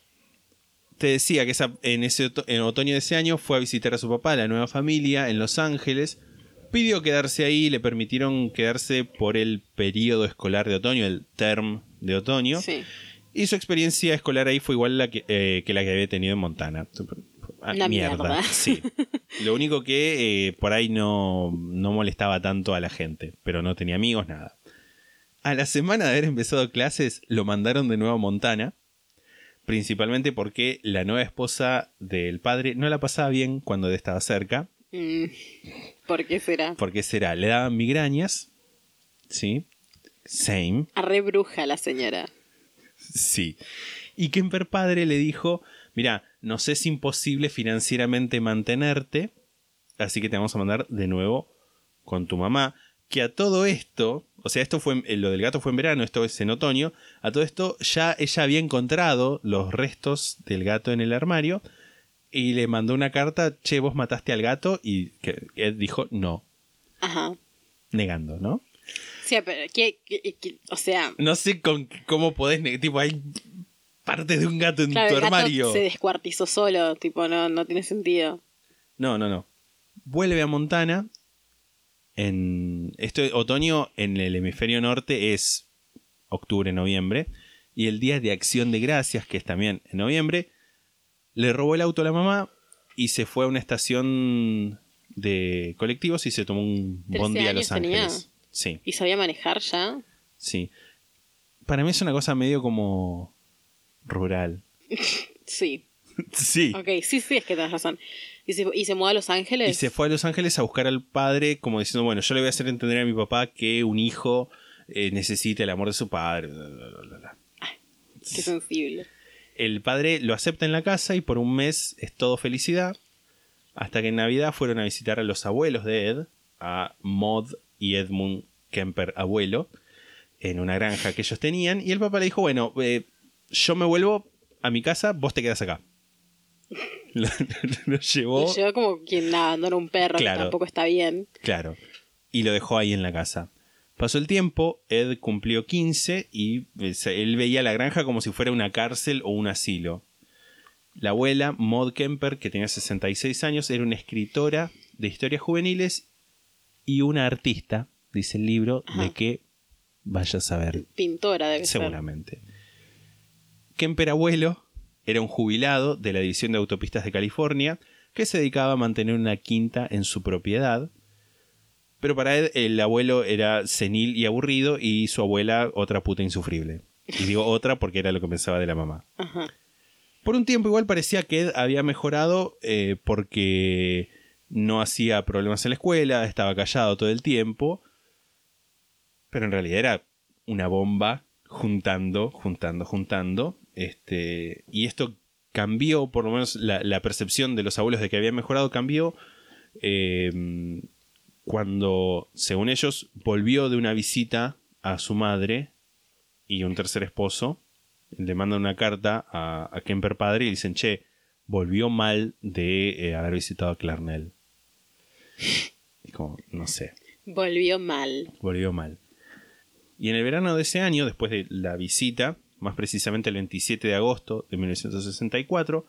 Speaker 1: Te decía que esa- en, ese en otoño de ese año fue a visitar a su papá, la nueva familia, en Los Ángeles. Pidió quedarse ahí, le permitieron quedarse por el periodo escolar de otoño, el term de otoño.
Speaker 2: Sí.
Speaker 1: Y su experiencia escolar ahí fue igual la que, eh, que la que había tenido en Montana. Ah,
Speaker 2: Una mierda.
Speaker 1: Sí. Lo único que eh, por ahí no, no molestaba tanto a la gente, pero no tenía amigos, nada. A la semana de haber empezado clases, lo mandaron de nuevo a Montana, principalmente porque la nueva esposa del padre no la pasaba bien cuando él estaba cerca.
Speaker 2: Mm, ¿Por qué será?
Speaker 1: ¿Por qué será? Le daban migrañas, ¿sí? Same.
Speaker 2: Arre bruja la señora.
Speaker 1: Sí. Y Kemper padre le dijo, mira, nos es imposible financieramente mantenerte, así que te vamos a mandar de nuevo con tu mamá, que a todo esto, o sea, esto fue, en- lo del gato fue en verano, esto es en otoño, a todo esto ya ella había encontrado los restos del gato en el armario y le mandó una carta, che, vos mataste al gato y que Ed dijo no,
Speaker 2: Ajá.
Speaker 1: negando, ¿no?
Speaker 2: Sí, pero ¿qué, qué- qué- o sea,
Speaker 1: No sé con cómo podés, ne- tipo, hay partes de un gato en
Speaker 2: claro,
Speaker 1: tu
Speaker 2: el gato
Speaker 1: armario.
Speaker 2: se descuartizó solo, tipo, no, no tiene sentido.
Speaker 1: No, no, no. Vuelve a Montana. En esto otoño en el hemisferio norte es octubre, noviembre. Y el día de acción de gracias, que es también en noviembre, le robó el auto a la mamá y se fue a una estación de colectivos y se tomó un
Speaker 2: 13
Speaker 1: bondi a Los
Speaker 2: años tenía.
Speaker 1: Ángeles. Sí,
Speaker 2: ¿Y sabía manejar ya?
Speaker 1: sí. Para mí es una cosa medio como rural.
Speaker 2: Sí.
Speaker 1: Sí.
Speaker 2: Ok, sí, sí, es que tenés razón. ¿Y se, y se mudó a Los Ángeles?
Speaker 1: Y se fue a Los Ángeles a buscar al padre, como diciendo, bueno, yo le voy a hacer entender a mi papá que un hijo eh, necesita el amor de su padre. bla, bla, bla, bla, bla.
Speaker 2: Qué sensible.
Speaker 1: El padre lo acepta en la casa y por un mes es todo felicidad. Hasta que en Navidad fueron a visitar a los abuelos de Ed, a Maud y Edmund Kemper, abuelo, en una granja que ellos tenían. Y el papá le dijo, bueno, eh, yo me vuelvo a mi casa, vos te quedas acá. Lo, lo llevó...
Speaker 2: Y llegó como quien abandona un perro,
Speaker 1: Claro.
Speaker 2: que tampoco está bien.
Speaker 1: Claro. Y lo dejó ahí en la casa. Pasó el tiempo, Ed cumplió 15 y eh, él veía la granja como si fuera una cárcel o un asilo. La abuela, Maud Kemper, que tenía 66 años, era una escritora de historias juveniles y una artista, dice el libro,
Speaker 2: Ajá.
Speaker 1: de que vaya a saber
Speaker 2: Pintora debe ser.
Speaker 1: Seguramente. Kemper abuelo era un jubilado de la División de Autopistas de California que se dedicaba a mantener una quinta en su propiedad. Pero para Ed el abuelo era senil y aburrido y su abuela otra puta insufrible. Y digo otra porque era lo que pensaba de la mamá.
Speaker 2: Ajá.
Speaker 1: Por un tiempo igual parecía que Ed había mejorado eh, porque no hacía problemas en la escuela, estaba callado todo el tiempo, pero en realidad era una bomba juntando, juntando, juntando. Este, y esto cambió, por lo menos la, la percepción de los abuelos de que había mejorado cambió eh, cuando, según ellos, volvió de una visita a su madre y un tercer esposo le mandan una carta a, a Kemper padre y dicen, che, volvió mal de eh, haber visitado a Clarnell. Y como, no sé,
Speaker 2: Volvió mal.
Speaker 1: volvió mal. Y en el verano de ese año, después de la visita, más precisamente el 27 de agosto de 1964,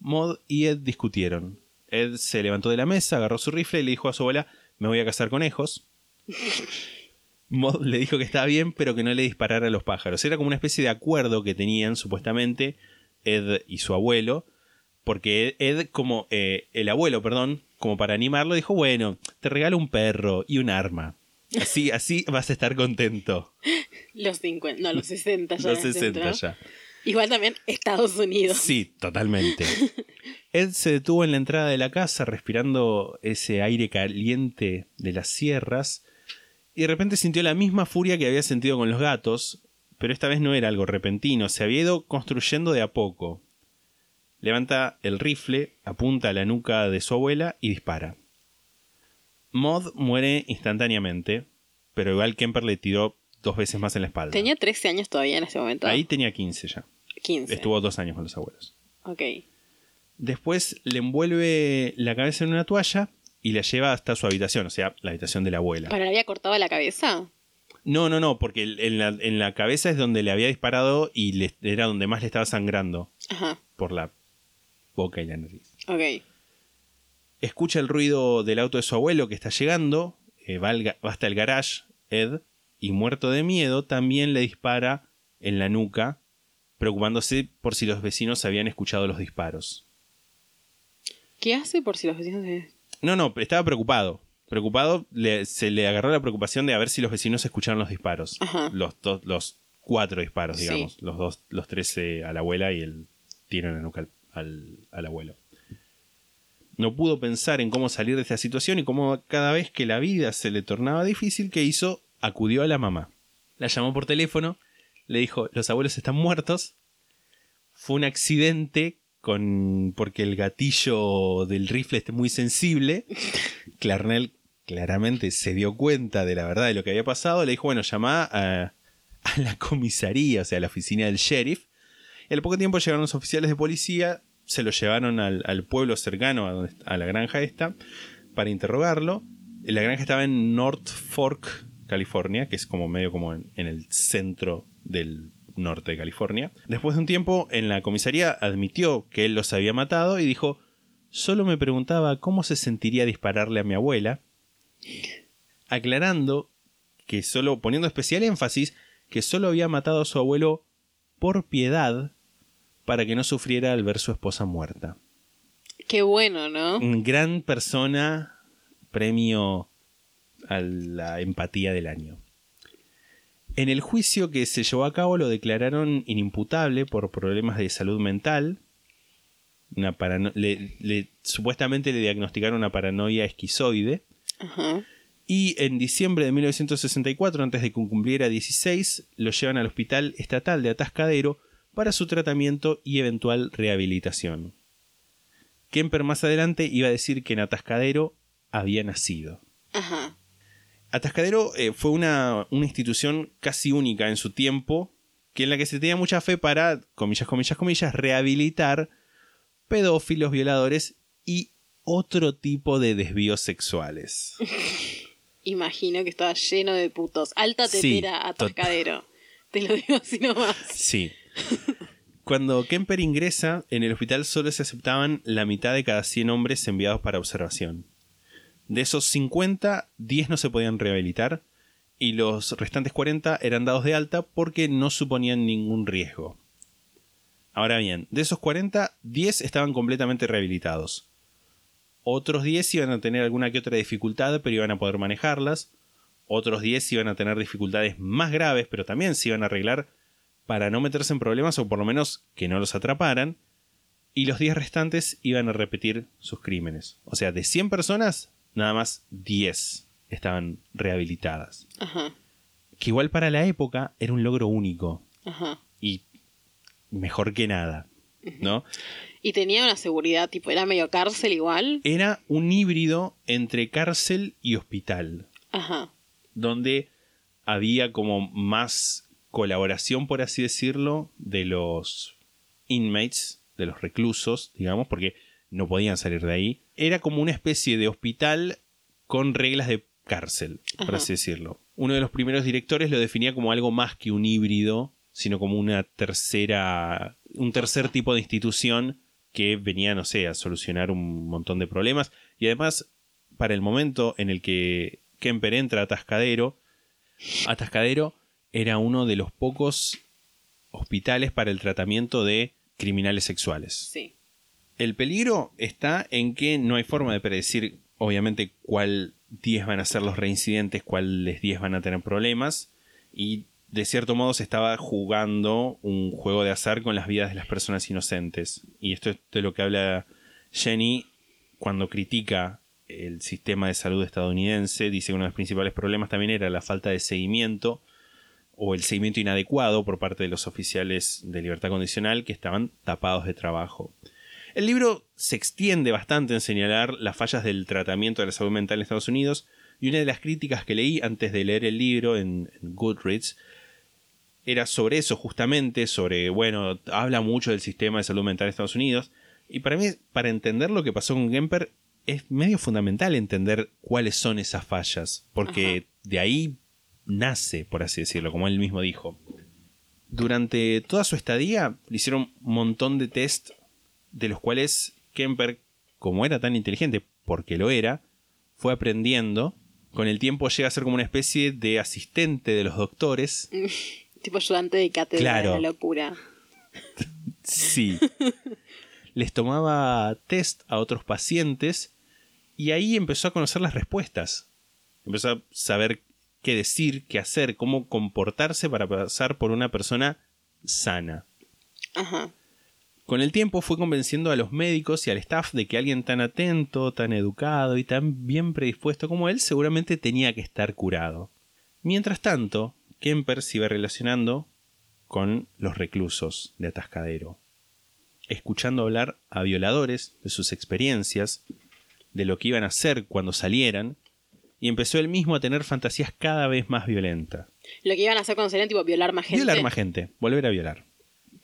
Speaker 1: Maud y Ed discutieron. Ed se levantó de la mesa, agarró su rifle y le dijo a su abuela, me voy a casar con Ejos. Maud le dijo que estaba bien, pero que no le disparara a los pájaros. Era como una especie de acuerdo que tenían, supuestamente, Ed y su abuelo. Porque Ed, como eh, el abuelo, perdón, como para animarlo, dijo, bueno, te regalo un perro y un arma. Así, así vas a estar contento.
Speaker 2: Los 50, no, los 60 ya.
Speaker 1: Los 60
Speaker 2: dentro.
Speaker 1: ya.
Speaker 2: Igual también Estados Unidos.
Speaker 1: Sí, totalmente. Ed se detuvo en la entrada de la casa respirando ese aire caliente de las sierras y de repente sintió la misma furia que había sentido con los gatos, pero esta vez no era algo repentino, se había ido construyendo de a poco. Levanta el rifle, apunta a la nuca de su abuela y dispara. Maud muere instantáneamente, pero igual Kemper le tiró dos veces más en la espalda.
Speaker 2: Tenía 13 años todavía en ese momento.
Speaker 1: Ahí tenía 15 ya.
Speaker 2: 15.
Speaker 1: Estuvo dos años con los abuelos.
Speaker 2: Ok.
Speaker 1: Después le envuelve la cabeza en una toalla y la lleva hasta su habitación, o sea, la habitación de la abuela.
Speaker 2: ¿Pero le había cortado la cabeza?
Speaker 1: No, no, no, porque en la, en la cabeza es donde le había disparado y le- era donde más le estaba sangrando
Speaker 2: Ajá.
Speaker 1: por la boca y la nariz.
Speaker 2: Ok.
Speaker 1: Escucha el ruido del auto de su abuelo que está llegando, eh, va, al ga- va hasta el garage, Ed, y muerto de miedo, también le dispara en la nuca, preocupándose por si los vecinos habían escuchado los disparos.
Speaker 2: ¿Qué hace por si los vecinos se...
Speaker 1: No, no, estaba preocupado. Preocupado, le- se le agarró la preocupación de a ver si los vecinos escucharon los disparos.
Speaker 2: Ajá.
Speaker 1: Los, dos- los cuatro disparos,
Speaker 2: Sí.
Speaker 1: digamos. Los dos, los tres eh, a la abuela y el tiro en la nuca al, al- al abuelo. No pudo pensar en cómo salir de esta situación y cómo cada vez que la vida se le tornaba difícil, ¿qué hizo? Acudió a la mamá. La llamó por teléfono, le dijo, los abuelos están muertos. Fue un accidente con porque el gatillo del rifle es muy sensible. Clarnell claramente se dio cuenta de la verdad de lo que había pasado, le dijo, bueno, llama a, a la comisaría, o sea, a la oficina del sheriff. Y al poco tiempo llegaron los oficiales de policía, se lo llevaron al, pueblo cercano a, donde- a la granja esta para interrogarlo. La granja estaba en North Fork, California, que es como medio como en, en el centro del norte de California. Después de un tiempo, en la comisaría admitió que él los había matado y dijo, solo me preguntaba cómo se sentiría dispararle a mi abuela, aclarando que solo, poniendo especial énfasis, que solo había matado a su abuelo por piedad para que no sufriera al ver su esposa muerta.
Speaker 2: Qué bueno, ¿no?
Speaker 1: Gran persona, premio a la empatía del año. En el juicio que se llevó a cabo lo declararon inimputable por problemas de salud mental. Una parano- le- le- supuestamente le diagnosticaron una paranoia esquizoide.
Speaker 2: Ajá.
Speaker 1: Y en diciembre de 1964, antes de que cumpliera 16, lo llevan al Hospital Estatal de Atascadero para su tratamiento y eventual rehabilitación. Kemper más adelante iba a decir que en Atascadero había nacido.
Speaker 2: Ajá.
Speaker 1: Atascadero eh, fue una, una institución casi única en su tiempo, que en la que se tenía mucha fe para, comillas, comillas, comillas, rehabilitar pedófilos, violadores y otro tipo de desvíos sexuales.
Speaker 2: Imagino que estaba lleno de putos. Alta
Speaker 1: Sí,
Speaker 2: tetera
Speaker 1: tot-
Speaker 2: atascadero. Te lo digo así nomás.
Speaker 1: Sí. Cuando Kemper ingresa, en el hospital solo se aceptaban la mitad de cada 100 hombres enviados para observación. De esos 50, 10 no se podían rehabilitar y los restantes 40 eran dados de alta porque no suponían ningún riesgo. Ahora bien, de esos 40, 10 estaban completamente rehabilitados. Otros 10 iban a tener alguna que otra dificultad, pero iban a poder manejarlas. Otros 10 iban a tener dificultades más graves, pero también se iban a arreglar para no meterse en problemas o por lo menos que no los atraparan. Y los 10 restantes iban a repetir sus crímenes. O sea, de 100 personas, nada más 10 estaban rehabilitadas.
Speaker 2: Ajá.
Speaker 1: Que igual para la época era un logro único
Speaker 2: Ajá.
Speaker 1: y mejor que nada, ¿no?
Speaker 2: Y tenía una seguridad, tipo, era medio cárcel igual.
Speaker 1: Era un híbrido entre cárcel y hospital.
Speaker 2: Ajá.
Speaker 1: donde había como más colaboración, por así decirlo, de los inmates, de los reclusos, digamos, porque no podían salir de ahí. Era como una especie de hospital con reglas de cárcel, por así decirlo. Uno de los primeros directores lo definía como algo más que un híbrido, sino como una tercera, un tercer tipo de institución que venía, no sé, a solucionar un montón de problemas. Y además, para el momento en el que Kemper entra a Atascadero, Atascadero era uno de los pocos hospitales para el tratamiento de criminales sexuales.
Speaker 2: Sí.
Speaker 1: El peligro está en que no hay forma de predecir, obviamente, cuál 10 van a ser los reincidentes, cuáles 10 van a tener problemas. Y de cierto modo se estaba jugando un juego de azar con las vidas de las personas inocentes. Y esto es de lo que habla Jenny cuando critica el sistema de salud estadounidense. Dice que uno de los principales problemas también era la falta de seguimiento o el seguimiento inadecuado por parte de los oficiales de libertad condicional que estaban tapados de trabajo. El libro se extiende bastante en señalar las fallas del tratamiento de la salud mental en Estados Unidos y una de las críticas que leí antes de leer el libro en, en Goodreads era sobre eso justamente, sobre, bueno, habla mucho del sistema de salud mental en Estados Unidos y para mí, para entender lo que pasó con Gemper, es medio fundamental entender cuáles son esas fallas, porque de ahí nace, por así decirlo, como él mismo dijo. Durante toda su estadía le hicieron un montón de test de los cuales Kemper, como era tan inteligente, porque lo era, fue aprendiendo. Con el tiempo llega a ser como una especie de asistente de los doctores.
Speaker 2: Tipo ayudante de cátedra
Speaker 1: Claro.
Speaker 2: de la locura.
Speaker 1: Sí. Les tomaba test a otros pacientes y ahí empezó a conocer las respuestas. Empezó a saber qué decir, qué hacer, cómo comportarse para pasar por una persona sana.
Speaker 2: Ajá.
Speaker 1: Con el tiempo fue convenciendo a los médicos y al staff de que alguien tan atento, tan educado y tan bien predispuesto como él seguramente tenía que estar curado. Mientras tanto, Kemper se iba relacionando con los reclusos de Atascadero, escuchando hablar a violadores de sus experiencias, de lo que iban a hacer cuando salieran, y empezó él mismo a tener fantasías cada vez más violentas.
Speaker 2: Lo que iban a hacer cuando salían, tipo, violar más gente.
Speaker 1: Violar más gente, volver a violar.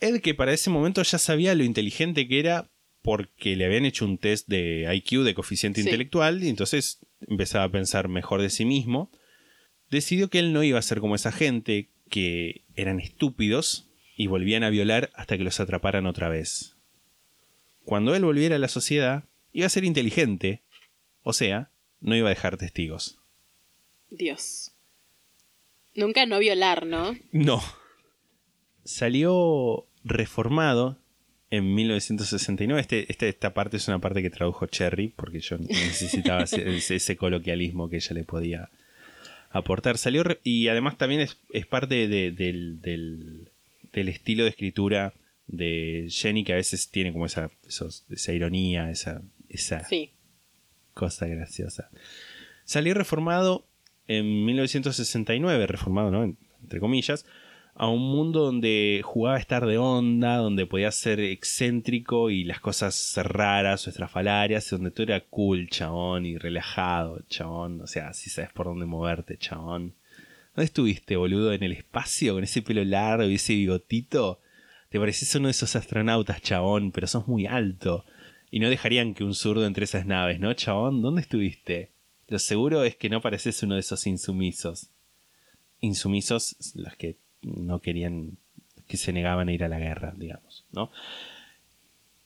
Speaker 1: Ed, que para ese momento ya sabía lo inteligente que era porque le habían hecho un test de IQ, de coeficiente
Speaker 2: Sí.
Speaker 1: intelectual, y entonces empezaba a pensar mejor de sí mismo, decidió que él no iba a ser como esa gente que eran estúpidos y volvían a violar hasta que los atraparan otra vez. Cuando él volviera a la sociedad, iba a ser inteligente, o sea, no iba a dejar testigos.
Speaker 2: Dios. Nunca no violar, ¿no?
Speaker 1: No. Salió reformado en 1969. Este, este- esta parte es una parte que tradujo Cherry, porque yo necesitaba ese, coloquialismo que ella le podía aportar. Salió y además también es, es parte de- del, del- del estilo de escritura de Jenny, que a veces tiene como esa, esos- esa ironía, esa, esa
Speaker 2: Sí.
Speaker 1: Cosa graciosa. Salió reformado en 1969, reformado, ¿no? Entre comillas, a un mundo donde jugaba a estar de onda, donde podía ser excéntrico y las cosas raras o estrafalarias, donde tú eras cool, chabón, y relajado, chabón. O sea, si sabes por dónde moverte, chabón. ¿Dónde estuviste, boludo? ¿En el espacio con ese pelo largo y ese bigotito? Te pareces uno de esos astronautas, chabón, pero sos muy alto. Y no dejarían que un zurdo entre esas naves, ¿no, chabón? ¿Dónde estuviste? Lo seguro es que no pareces uno de esos insumisos. Insumisos, los que no querían, que se negaban a ir a la guerra, digamos, ¿no?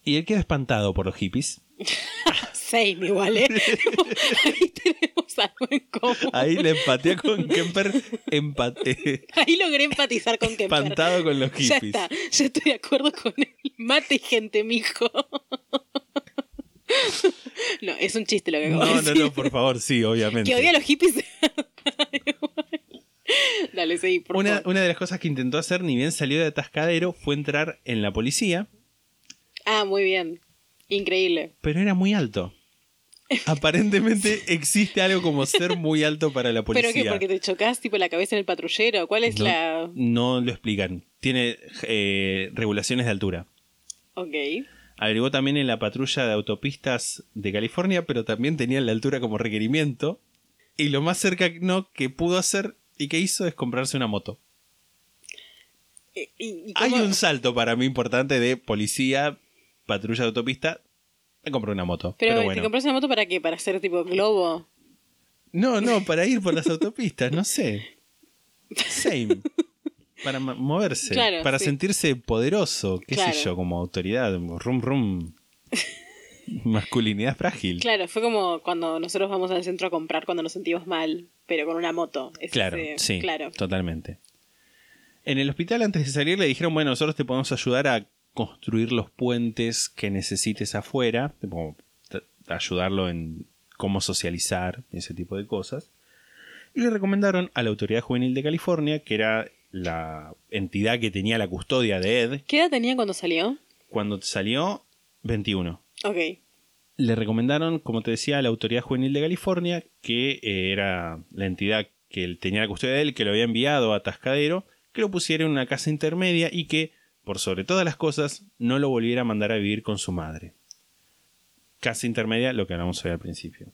Speaker 1: Y él quedó espantado por los hippies.
Speaker 2: Same igual, ¿eh? Ahí tenemos algo en común.
Speaker 1: Ahí le empateé con Kemper, empate,
Speaker 2: Ahí logré empatizar con Kemper.
Speaker 1: espantado con los
Speaker 2: Ya
Speaker 1: hippies.
Speaker 2: está, yo estoy de acuerdo con él. Mate gente, mijo. No, es un chiste lo que acabo de
Speaker 1: No, no, no, por favor, sí, obviamente.
Speaker 2: Que odia a los hippies. Dale, seguí, por
Speaker 1: Una,
Speaker 2: favor.
Speaker 1: una de las cosas que intentó hacer, ni bien salió de atascadero, fue entrar en la policía,
Speaker 2: Ah, muy bien. Increíble.
Speaker 1: pero era muy alto. Aparentemente existe algo como ser muy alto para la policía.
Speaker 2: ¿Pero qué? ¿Porque te chocas tipo la cabeza en el patrullero? ¿Cuál es
Speaker 1: no,
Speaker 2: la...?
Speaker 1: no lo explican. Tiene eh, regulaciones de altura.
Speaker 2: Ok.
Speaker 1: Averiguó también en la patrulla de autopistas de California, pero también tenía la altura como requerimiento. Y lo más cerca no, que pudo hacer y que hizo es comprarse una moto.
Speaker 2: ¿Y- y
Speaker 1: Hay un salto para mí importante de policía, patrulla de autopista. Me compré una moto.
Speaker 2: Pero,
Speaker 1: Pero,
Speaker 2: ¿te
Speaker 1: bueno.
Speaker 2: compras una moto para qué? ¿Para hacer tipo globo?
Speaker 1: No, no, para ir por las autopistas, no sé. Same. Para moverse.
Speaker 2: Claro,
Speaker 1: para
Speaker 2: sí.
Speaker 1: sentirse poderoso, qué
Speaker 2: Claro.
Speaker 1: sé yo, como autoridad. Rum, rum. Masculinidad frágil.
Speaker 2: Claro, fue como cuando nosotros vamos al centro a comprar cuando nos sentimos mal, pero con una moto. Es
Speaker 1: Claro,
Speaker 2: ese-
Speaker 1: sí,
Speaker 2: Claro.
Speaker 1: totalmente. En el hospital antes de salir le dijeron, bueno, nosotros te podemos ayudar a construir los puentes que necesites afuera, ayudarlo en cómo socializar, ese tipo de cosas. Y le recomendaron a la Autoridad Juvenil de California, que era la entidad que tenía la custodia de Ed,
Speaker 2: ¿Qué edad tenía cuando salió?
Speaker 1: cuando salió 21.
Speaker 2: Ok.
Speaker 1: Le recomendaron, como te decía, a la Autoridad Juvenil de California, que eh, era la entidad que él tenía la custodia de él, que lo había enviado a Tascadero, que lo pusiera en una casa intermedia y que, por sobre todas las cosas, no lo volviera a mandar a vivir con su madre. Casa intermedia, lo que hablamos hoy al principio.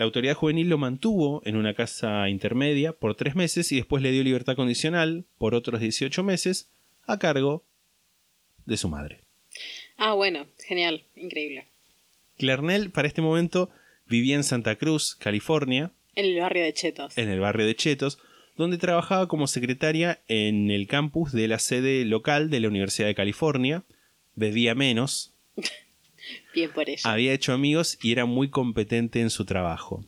Speaker 1: La autoridad juvenil lo mantuvo en una casa intermedia por tres meses y después le dio libertad condicional por otros 18 meses a cargo de su madre.
Speaker 2: Ah, bueno, genial, increíble.
Speaker 1: Clarnell para este momento vivía en Santa Cruz, California,
Speaker 2: En el barrio de Chetos.
Speaker 1: en el barrio de Chetos, donde trabajaba como secretaria en el campus de la sede local de la Universidad de California. Bebía menos,
Speaker 2: Bien por ella.
Speaker 1: había hecho amigos y era muy competente en su trabajo.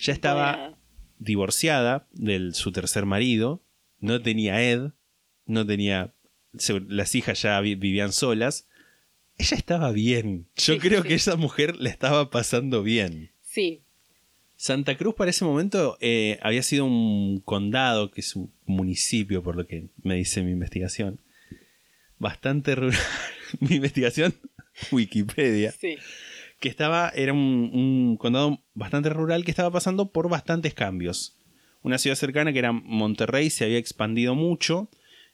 Speaker 1: Ya estaba divorciada de su tercer marido, no tenía Ed, no tenía... Las hijas ya vi- vivían solas. Ella estaba bien. Yo
Speaker 2: Sí,
Speaker 1: creo
Speaker 2: sí.
Speaker 1: que esa mujer la estaba pasando bien.
Speaker 2: Sí,
Speaker 1: Santa Cruz para ese momento eh, había sido un condado, que es un municipio, por lo que me dice mi investigación. Bastante rural. mi investigación, Wikipedia.
Speaker 2: sí.
Speaker 1: Que estaba, era un, un condado bastante rural que estaba pasando por bastantes cambios. Una ciudad cercana que era Monterrey se había expandido mucho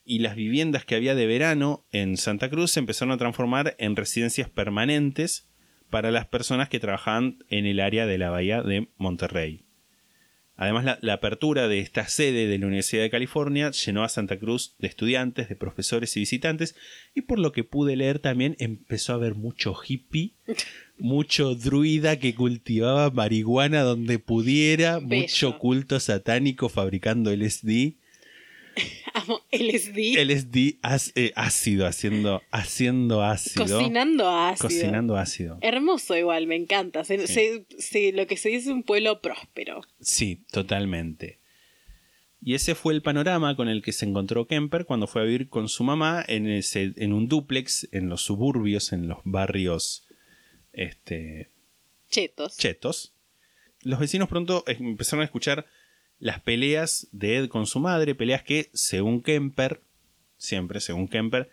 Speaker 1: y las viviendas que había de verano en Santa Cruz se empezaron a transformar en residencias permanentes para las personas que trabajaban en el área de la bahía de Monterrey. Además, la, la apertura de esta sede de la Universidad de California llenó a Santa Cruz de estudiantes, de profesores y visitantes, y por lo que pude leer también empezó a haber mucho hippie, mucho druida que cultivaba marihuana donde pudiera,
Speaker 2: Bello.
Speaker 1: mucho culto satánico fabricando LSD.
Speaker 2: Amo LSD.
Speaker 1: LSD eh, ácido, haciendo, haciendo ácido.
Speaker 2: Cocinando ácido.
Speaker 1: Cocinando ácido.
Speaker 2: Hermoso igual, me encanta. Se-
Speaker 1: Sí.
Speaker 2: se- se- lo que se dice un pueblo próspero.
Speaker 1: Sí, totalmente. Y ese fue el panorama con el que se encontró Kemper cuando fue a vivir con su mamá en, ese, en un dúplex en los suburbios, en los barrios este,
Speaker 2: Chetos.
Speaker 1: chetos. Los vecinos pronto empezaron a escuchar las peleas de Ed con su madre, peleas que, según Kemper, siempre según Kemper,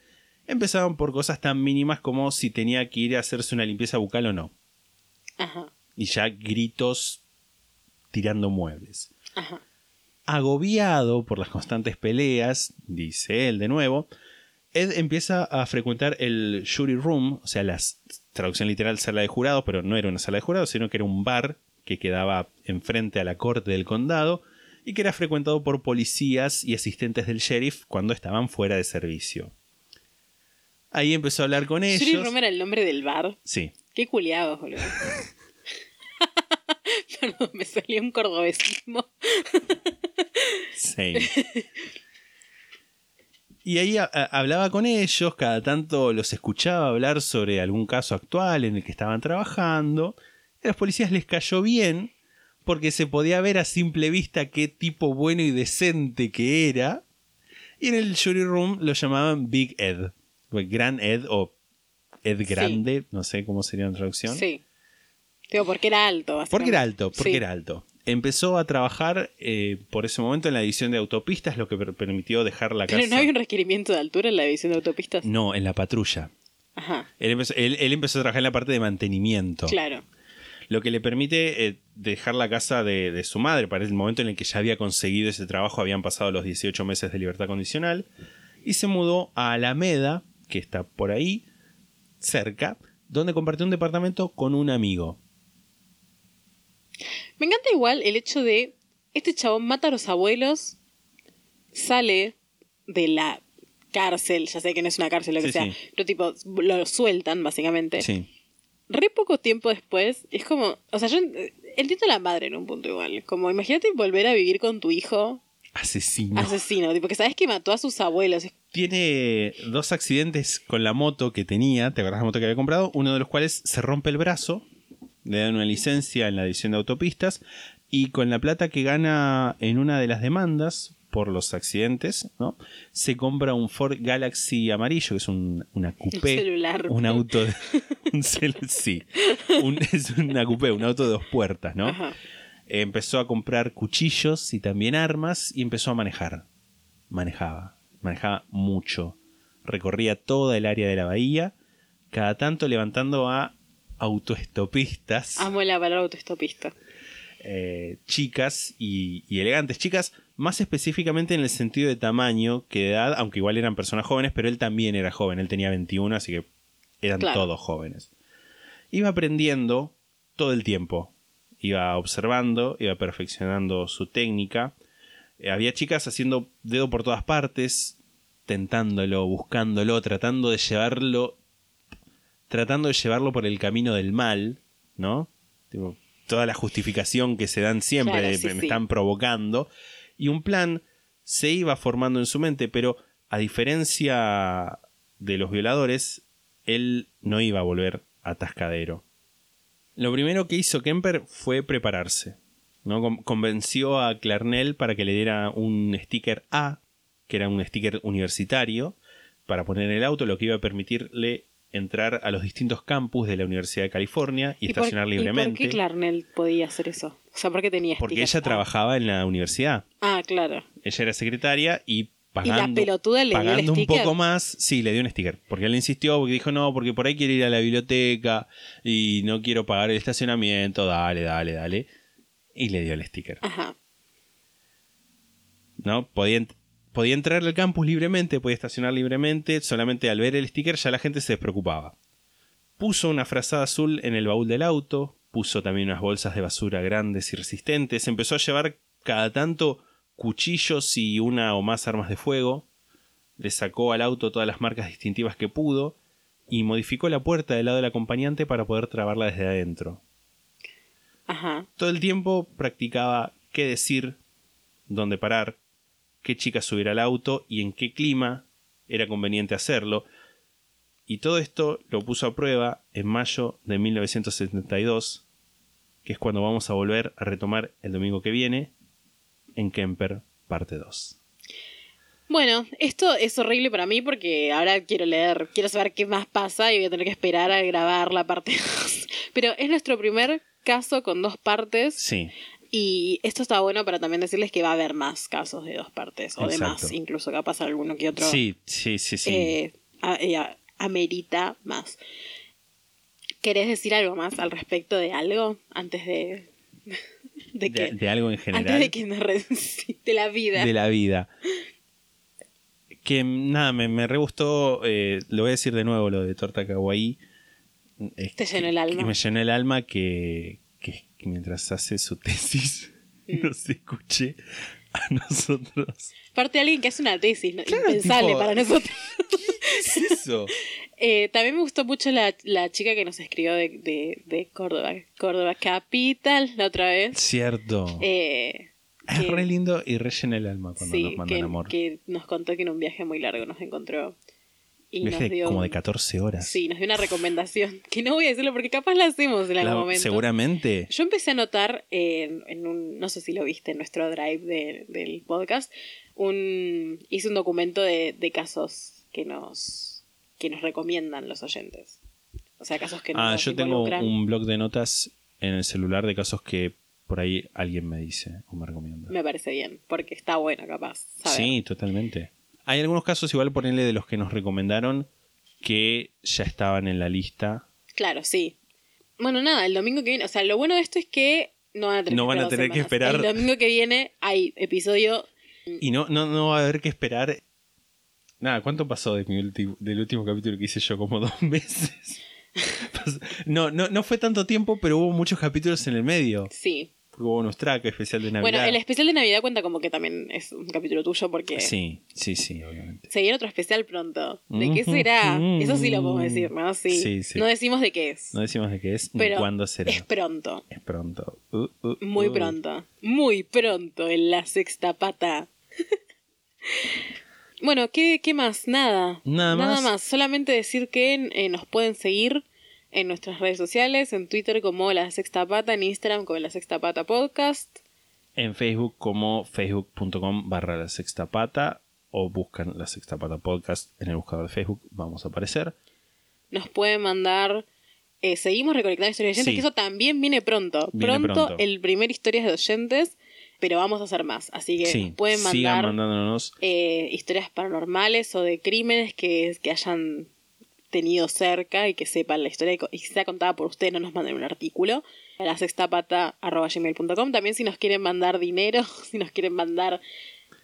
Speaker 1: empezaban por cosas tan mínimas como si tenía que ir a hacerse una limpieza bucal o no.
Speaker 2: Ajá,
Speaker 1: Y ya gritos tirando muebles.
Speaker 2: ajá.
Speaker 1: Agobiado por las constantes peleas, dice él de nuevo, Ed empieza a frecuentar el jury room, o sea, la traducción literal sala de jurados, pero no era una sala de jurados, sino que era un bar que quedaba enfrente a la corte del condado y que era frecuentado por policías y asistentes del sheriff cuando estaban fuera de servicio. Ahí empezó a hablar con ellos.
Speaker 2: Room era el nombre del bar.
Speaker 1: Sí,
Speaker 2: Qué culiados, boludo. Perdón, me salió un cordobesismo.
Speaker 1: Same. Y ahí a- a- hablaba con ellos, cada tanto los escuchaba hablar sobre algún caso actual en el que estaban trabajando. A los policías les cayó bien porque se podía ver a simple vista qué tipo bueno y decente que era. Y en el jury room lo llamaban Big Ed, o Gran Ed o Ed Grande, no sé cómo sería la traducción.
Speaker 2: Sí. Digo, porque era alto.
Speaker 1: Porque era alto, porque
Speaker 2: Sí.
Speaker 1: era alto. Empezó a trabajar eh, por ese momento en la edición de autopistas, lo que per- permitió dejar la casa.
Speaker 2: Pero no había un requerimiento de altura en la división de autopistas.
Speaker 1: No, en la patrulla.
Speaker 2: Ajá,
Speaker 1: Él empezó, él- él empezó a trabajar en la parte de mantenimiento.
Speaker 2: claro.
Speaker 1: Lo que le permite eh, dejar la casa de, de su madre. Para el momento en el que ya había conseguido ese trabajo, habían pasado los 18 meses de libertad condicional. Y se mudó a Alameda, que está por ahí, cerca, donde compartió un departamento con un amigo.
Speaker 2: Me encanta igual el hecho de este chabón mata a los abuelos, sale de la cárcel, ya sé que no es una cárcel lo que
Speaker 1: Sí,
Speaker 2: sea,
Speaker 1: sí.
Speaker 2: pero tipo lo sueltan básicamente.
Speaker 1: Sí.
Speaker 2: Re poco tiempo después, es como, o sea, yo eh, entiendo a la madre en un punto igual, como imagínate volver a vivir con tu hijo
Speaker 1: Asesino.
Speaker 2: asesino, tipo que sabes que mató a sus abuelos.
Speaker 1: Tiene dos accidentes con la moto que tenía, ¿te acordás la moto que había comprado? Uno de los cuales se rompe el brazo, le dan una licencia en la edición de autopistas y con la plata que gana en una de las demandas por los accidentes, ¿no? Se compra un Ford Galaxy amarillo, que es un, una coupé,
Speaker 2: celular.
Speaker 1: un auto, de- un sí, un- es una coupé, un auto de dos puertas, ¿no?
Speaker 2: Ajá.
Speaker 1: empezó a comprar cuchillos y también armas y empezó a manejar. Manejaba, manejaba mucho. Recorría toda el área de la bahía, cada tanto levantando a autoestopistas,
Speaker 2: Amo la palabra autoestopista.
Speaker 1: eh, chicas y, y elegantes. Chicas, más específicamente en el sentido de tamaño que de edad, aunque igual eran personas jóvenes, pero él también era joven, él tenía 21, así que eran
Speaker 2: Claro.
Speaker 1: todos jóvenes. Iba aprendiendo todo el tiempo, iba observando, iba perfeccionando su técnica. Eh, había chicas haciendo dedo por todas partes, tentándolo, buscándolo, tratando de llevarlo, tratando de llevarlo por el camino del mal, ¿no? Tipo, toda la justificación que se dan siempre,
Speaker 2: Claro,
Speaker 1: de,
Speaker 2: sí,
Speaker 1: me
Speaker 2: sí.
Speaker 1: están provocando. Y un plan se iba formando en su mente, pero a diferencia de los violadores, él no iba a volver atascadero. Lo primero que hizo Kemper fue prepararse. ¿no? Con- Convenció a Clarnell para que le diera un sticker A, que era un sticker universitario, para poner en el auto, lo que iba a permitirle entrar a los distintos campus de la Universidad de California y, estacionar
Speaker 2: ¿Y
Speaker 1: libremente.
Speaker 2: por qué Clarnell podía hacer eso? O sea, ¿por qué tenía
Speaker 1: porque ella trabajaba en la universidad.
Speaker 2: Ah, claro.
Speaker 1: Ella era secretaria y pagando,
Speaker 2: pelotuda le dio el
Speaker 1: pagando un
Speaker 2: sticker?
Speaker 1: poco más, sí, le dio un sticker. Porque él insistió, porque dijo, no, porque por ahí quiero ir a la biblioteca y no quiero pagar el estacionamiento, dale, dale, dale. Y le dio el sticker.
Speaker 2: Ajá.
Speaker 1: ¿No? Podía, podía entrar al campus libremente, podía estacionar libremente, solamente al ver el sticker ya la gente se despreocupaba. Puso una frazada azul en el baúl del auto, puso también unas bolsas de basura grandes y resistentes, empezó a llevar cada tanto cuchillos y una o más armas de fuego. Le sacó al auto todas las marcas distintivas que pudo y modificó la puerta del lado del acompañante para poder trabarla desde adentro.
Speaker 2: Ajá.
Speaker 1: Todo el tiempo practicaba qué decir, dónde parar, qué chica subir al auto y en qué clima era conveniente hacerlo. Y todo esto lo puso a prueba en mayo de 1972, que es cuando vamos a volver a retomar el domingo que viene en Kemper, parte 2.
Speaker 2: Bueno, esto es horrible para mí porque ahora quiero leer, quiero saber qué más pasa y voy a tener que esperar a grabar la parte 2. Pero es nuestro primer caso con dos partes
Speaker 1: Sí,
Speaker 2: y esto está bueno para también decirles que va a haber más casos de dos partes o de más, incluso capaz alguno que otro
Speaker 1: sí, sí, sí, sí.
Speaker 2: eh, a- eh, a- amerita más. ¿Querés decir algo más al respecto de algo antes de, de
Speaker 1: de,
Speaker 2: que
Speaker 1: de algo en general.
Speaker 2: antes de que de la vida?
Speaker 1: de la vida. Que nada, me, me re gustó, eh, lo voy a decir de nuevo, lo de Torta Kawaii. Es
Speaker 2: Te llenó el alma.
Speaker 1: que me llenó el alma que, que- que mientras hace su tesis
Speaker 2: Mm.
Speaker 1: nos escuche a nosotros.
Speaker 2: Parte de alguien que hace una tesis, ¿no?
Speaker 1: Claro,
Speaker 2: impensable
Speaker 1: tipo-
Speaker 2: para nosotros.
Speaker 1: ¿Qué es eso?
Speaker 2: Eh, también me gustó mucho la, la chica que nos escribió de, de, de Córdoba, Córdoba Capital la otra vez.
Speaker 1: Cierto.
Speaker 2: Eh,
Speaker 1: es
Speaker 2: que-
Speaker 1: re lindo y re llena el alma cuando
Speaker 2: sí,
Speaker 1: nos mandan
Speaker 2: que,
Speaker 1: amor.
Speaker 2: que nos contó que en un viaje muy largo nos encontró. Y
Speaker 1: Viaje
Speaker 2: nos dio
Speaker 1: como de
Speaker 2: un-
Speaker 1: 14 horas.
Speaker 2: Sí, nos dio una recomendación. Que no voy a decirlo porque capaz la hacemos en algún
Speaker 1: La-
Speaker 2: momento.
Speaker 1: seguramente.
Speaker 2: Yo empecé a notar en, en un, no sé si lo viste en nuestro drive de- del podcast, un, hice un documento de, de casos que nos, que nos recomiendan los oyentes. O sea, casos que
Speaker 1: Ah,
Speaker 2: nos
Speaker 1: yo tengo un blog de notas en el celular de casos que por ahí alguien me dice o me recomienda.
Speaker 2: Me parece bien, porque está bueno capaz. saber.
Speaker 1: Sí, totalmente. Hay algunos casos, igual ponerle de los que nos recomendaron, que ya estaban en la lista.
Speaker 2: Claro, sí. Bueno, nada, el domingo que viene, o sea, lo bueno de esto es que no van a tener,
Speaker 1: No
Speaker 2: que,
Speaker 1: van a tener que esperar.
Speaker 2: El domingo que viene hay episodio
Speaker 1: Y no, no, no va a haber que esperar. Nada, ¿cuánto pasó de mi ulti- del último capítulo que hice yo? Como dos meses. No, no, no fue tanto tiempo, pero hubo muchos capítulos en el medio.
Speaker 2: Sí.
Speaker 1: Porque hubo bonus track, especial de Navidad.
Speaker 2: Bueno, el especial de Navidad cuenta como que también es un capítulo tuyo porque
Speaker 1: Sí, sí, sí, obviamente.
Speaker 2: se viene otro especial pronto. ¿De qué será? Eso sí lo podemos decir, ¿no? Sí.
Speaker 1: Sí, sí.
Speaker 2: No decimos de qué es.
Speaker 1: No decimos de qué es ni
Speaker 2: pero
Speaker 1: cuándo será.
Speaker 2: es pronto.
Speaker 1: Es pronto. Uh, uh,
Speaker 2: Muy
Speaker 1: uh.
Speaker 2: pronto. Muy pronto en la sexta pata. bueno, ¿qué, qué más? Nada.
Speaker 1: Nada más.
Speaker 2: Solamente decir que eh, nos pueden seguir en nuestras redes sociales, en Twitter como La Sexta Pata, en Instagram como La Sexta Pata Podcast.
Speaker 1: En Facebook como facebook.com barra la sexta pata o buscan la sexta pata podcast en el buscador de Facebook, vamos a aparecer.
Speaker 2: Nos pueden mandar... eh, seguimos recolectando historias de oyentes,
Speaker 1: Sí.
Speaker 2: que eso también viene pronto.
Speaker 1: Viene
Speaker 2: pronto,
Speaker 1: pronto.
Speaker 2: el primer historias de oyentes, pero vamos a hacer más. Así que
Speaker 1: sí,
Speaker 2: nos pueden
Speaker 1: sigan
Speaker 2: mandar...
Speaker 1: mandándonos.
Speaker 2: eh, historias paranormales o de crímenes que, que hayan tenido cerca y que sepan la historia y que sea contada por ustedes, no nos manden un artículo. A la sextapata.gmail.com También si nos quieren mandar dinero, si nos quieren mandar,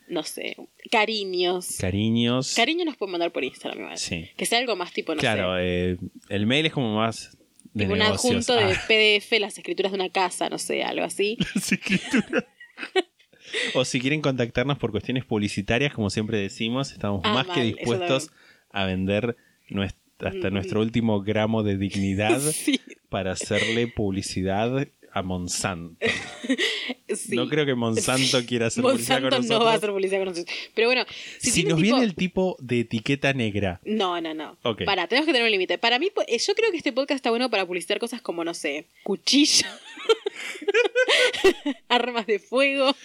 Speaker 2: no sé, cariños.
Speaker 1: Cariños.
Speaker 2: Cariño nos pueden mandar por Instagram, igual.
Speaker 1: Sí.
Speaker 2: Que sea algo más tipo, no
Speaker 1: claro,
Speaker 2: sé.
Speaker 1: eh, el mail es como más de
Speaker 2: un adjunto de
Speaker 1: Ah,
Speaker 2: PDF, las escrituras de una casa, no sé, algo así.
Speaker 1: las escrituras. o si quieren contactarnos por cuestiones publicitarias, como siempre decimos, estamos
Speaker 2: Ah,
Speaker 1: más que
Speaker 2: mal,
Speaker 1: dispuestos a vender nues- hasta nuestro último gramo de dignidad
Speaker 2: Sí,
Speaker 1: para hacerle publicidad a Monsanto.
Speaker 2: sí.
Speaker 1: No creo que Monsanto quiera hacer publicidad
Speaker 2: Monsanto
Speaker 1: con
Speaker 2: no va a
Speaker 1: nosotros.
Speaker 2: hacer publicidad con nosotros. Pero bueno, si,
Speaker 1: nos
Speaker 2: tipo-
Speaker 1: viene el tipo de etiqueta negra,
Speaker 2: No, no, no. Para, tenemos que tener un límite. Para mí, po- eh, yo creo que este podcast está bueno para publicitar cosas como, no sé, cuchillo, armas de fuego,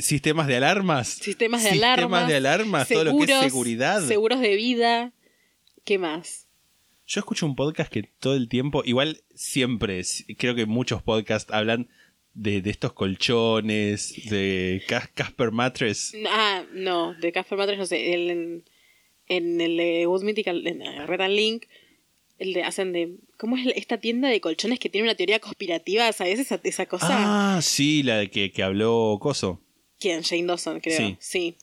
Speaker 1: sistemas de alarmas,
Speaker 2: sistemas de
Speaker 1: sistemas
Speaker 2: alarmas.
Speaker 1: de alarmas, todo lo que es seguridad.
Speaker 2: Seguros de vida. ¿Qué más?
Speaker 1: Yo escucho un podcast que todo el tiempo, igual siempre, creo que muchos podcasts hablan de, de estos colchones, de Cas- Casper Mattress.
Speaker 2: Ah, no, de Casper Matres, no sé. el- en, en el de Wood Mythical, en Red and Link, el de, hacen de. ¿Cómo es esta tienda de colchones que tiene una teoría conspirativa? ¿Sabes esa, esa cosa?
Speaker 1: Ah, sí, la de que, que habló Coso.
Speaker 2: ¿Quién? Jane Dawson, creo.
Speaker 1: Sí.
Speaker 2: Sí.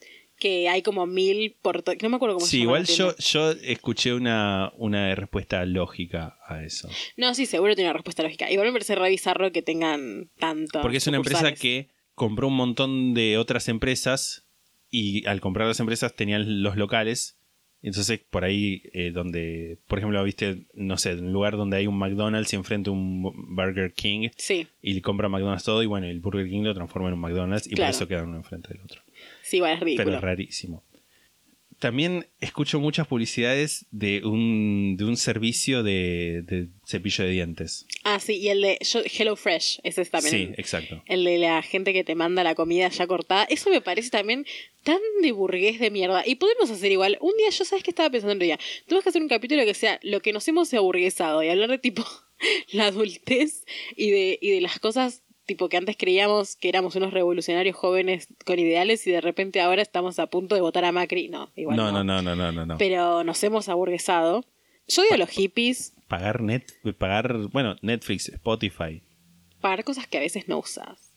Speaker 2: Que hay como mil por. No me acuerdo cómo
Speaker 1: Sí,
Speaker 2: se llama.
Speaker 1: igual
Speaker 2: la tienda.
Speaker 1: yo, yo escuché una, una respuesta lógica a eso.
Speaker 2: No, sí, seguro tiene una respuesta lógica. Igual me parece re bizarro que tengan tanto.
Speaker 1: Porque es una empresa que compró un montón de otras empresas y al comprar las empresas tenían los locales. Entonces, por ahí, eh, donde, por ejemplo, viste, no sé, un lugar donde hay un McDonald's y enfrente un Burger King
Speaker 2: Sí,
Speaker 1: y compra McDonald's todo y bueno, el Burger King lo transforma en un McDonald's y
Speaker 2: Claro.
Speaker 1: por eso quedan uno enfrente del otro.
Speaker 2: sí, igual es
Speaker 1: Pero
Speaker 2: ridículo.
Speaker 1: es rarísimo. También escucho muchas publicidades de un, de un servicio de, de cepillo de dientes.
Speaker 2: Ah, sí, y el de Hello Fresh, ese es también.
Speaker 1: Sí, exacto.
Speaker 2: El de la gente que te manda la comida ya cortada. Eso me parece también tan de burgués de mierda. Y podemos hacer igual. Un día, yo sabes que estaba pensando otro día. Tenemos que hacer un capítulo que sea lo que nos hemos aburguesado y hablar de tipo la adultez y de, y de las cosas tipo que antes creíamos que éramos unos revolucionarios jóvenes con ideales y de repente ahora estamos a punto de votar a Macri. No, igual
Speaker 1: no,
Speaker 2: no.
Speaker 1: no, no, no, no, no.
Speaker 2: Pero nos hemos aburguesado. Yo digo a los hippies,
Speaker 1: Pagar net, pagar, bueno, Netflix, Spotify.
Speaker 2: pagar cosas que a veces no usas.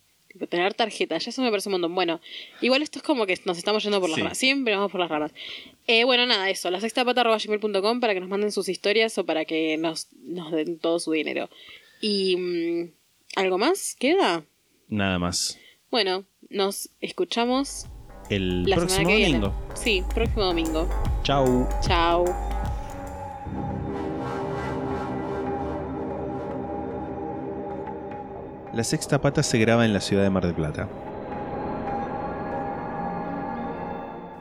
Speaker 2: Tener tarjeta, ya eso me parece un montón. Bueno, igual esto es como que nos estamos yendo por las
Speaker 1: Sí.
Speaker 2: ramas. Siempre vamos por las ramas. Eh, bueno, nada, eso. La sextapata.gmail.com para que nos manden sus historias o para que nos, nos den todo su dinero. Y... ¿Algo más? ¿Queda?
Speaker 1: Nada más.
Speaker 2: Bueno, nos escuchamos
Speaker 1: El
Speaker 2: la
Speaker 1: próximo
Speaker 2: que
Speaker 1: domingo.
Speaker 2: viene. Sí, próximo domingo.
Speaker 1: Chau.
Speaker 2: Chao.
Speaker 1: La sexta pata se graba en la ciudad de Mar del Plata.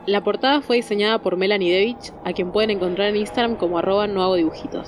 Speaker 2: La portada fue diseñada por Melanie Devich, a quien pueden encontrar en Instagram como arroba no hago dibujitos.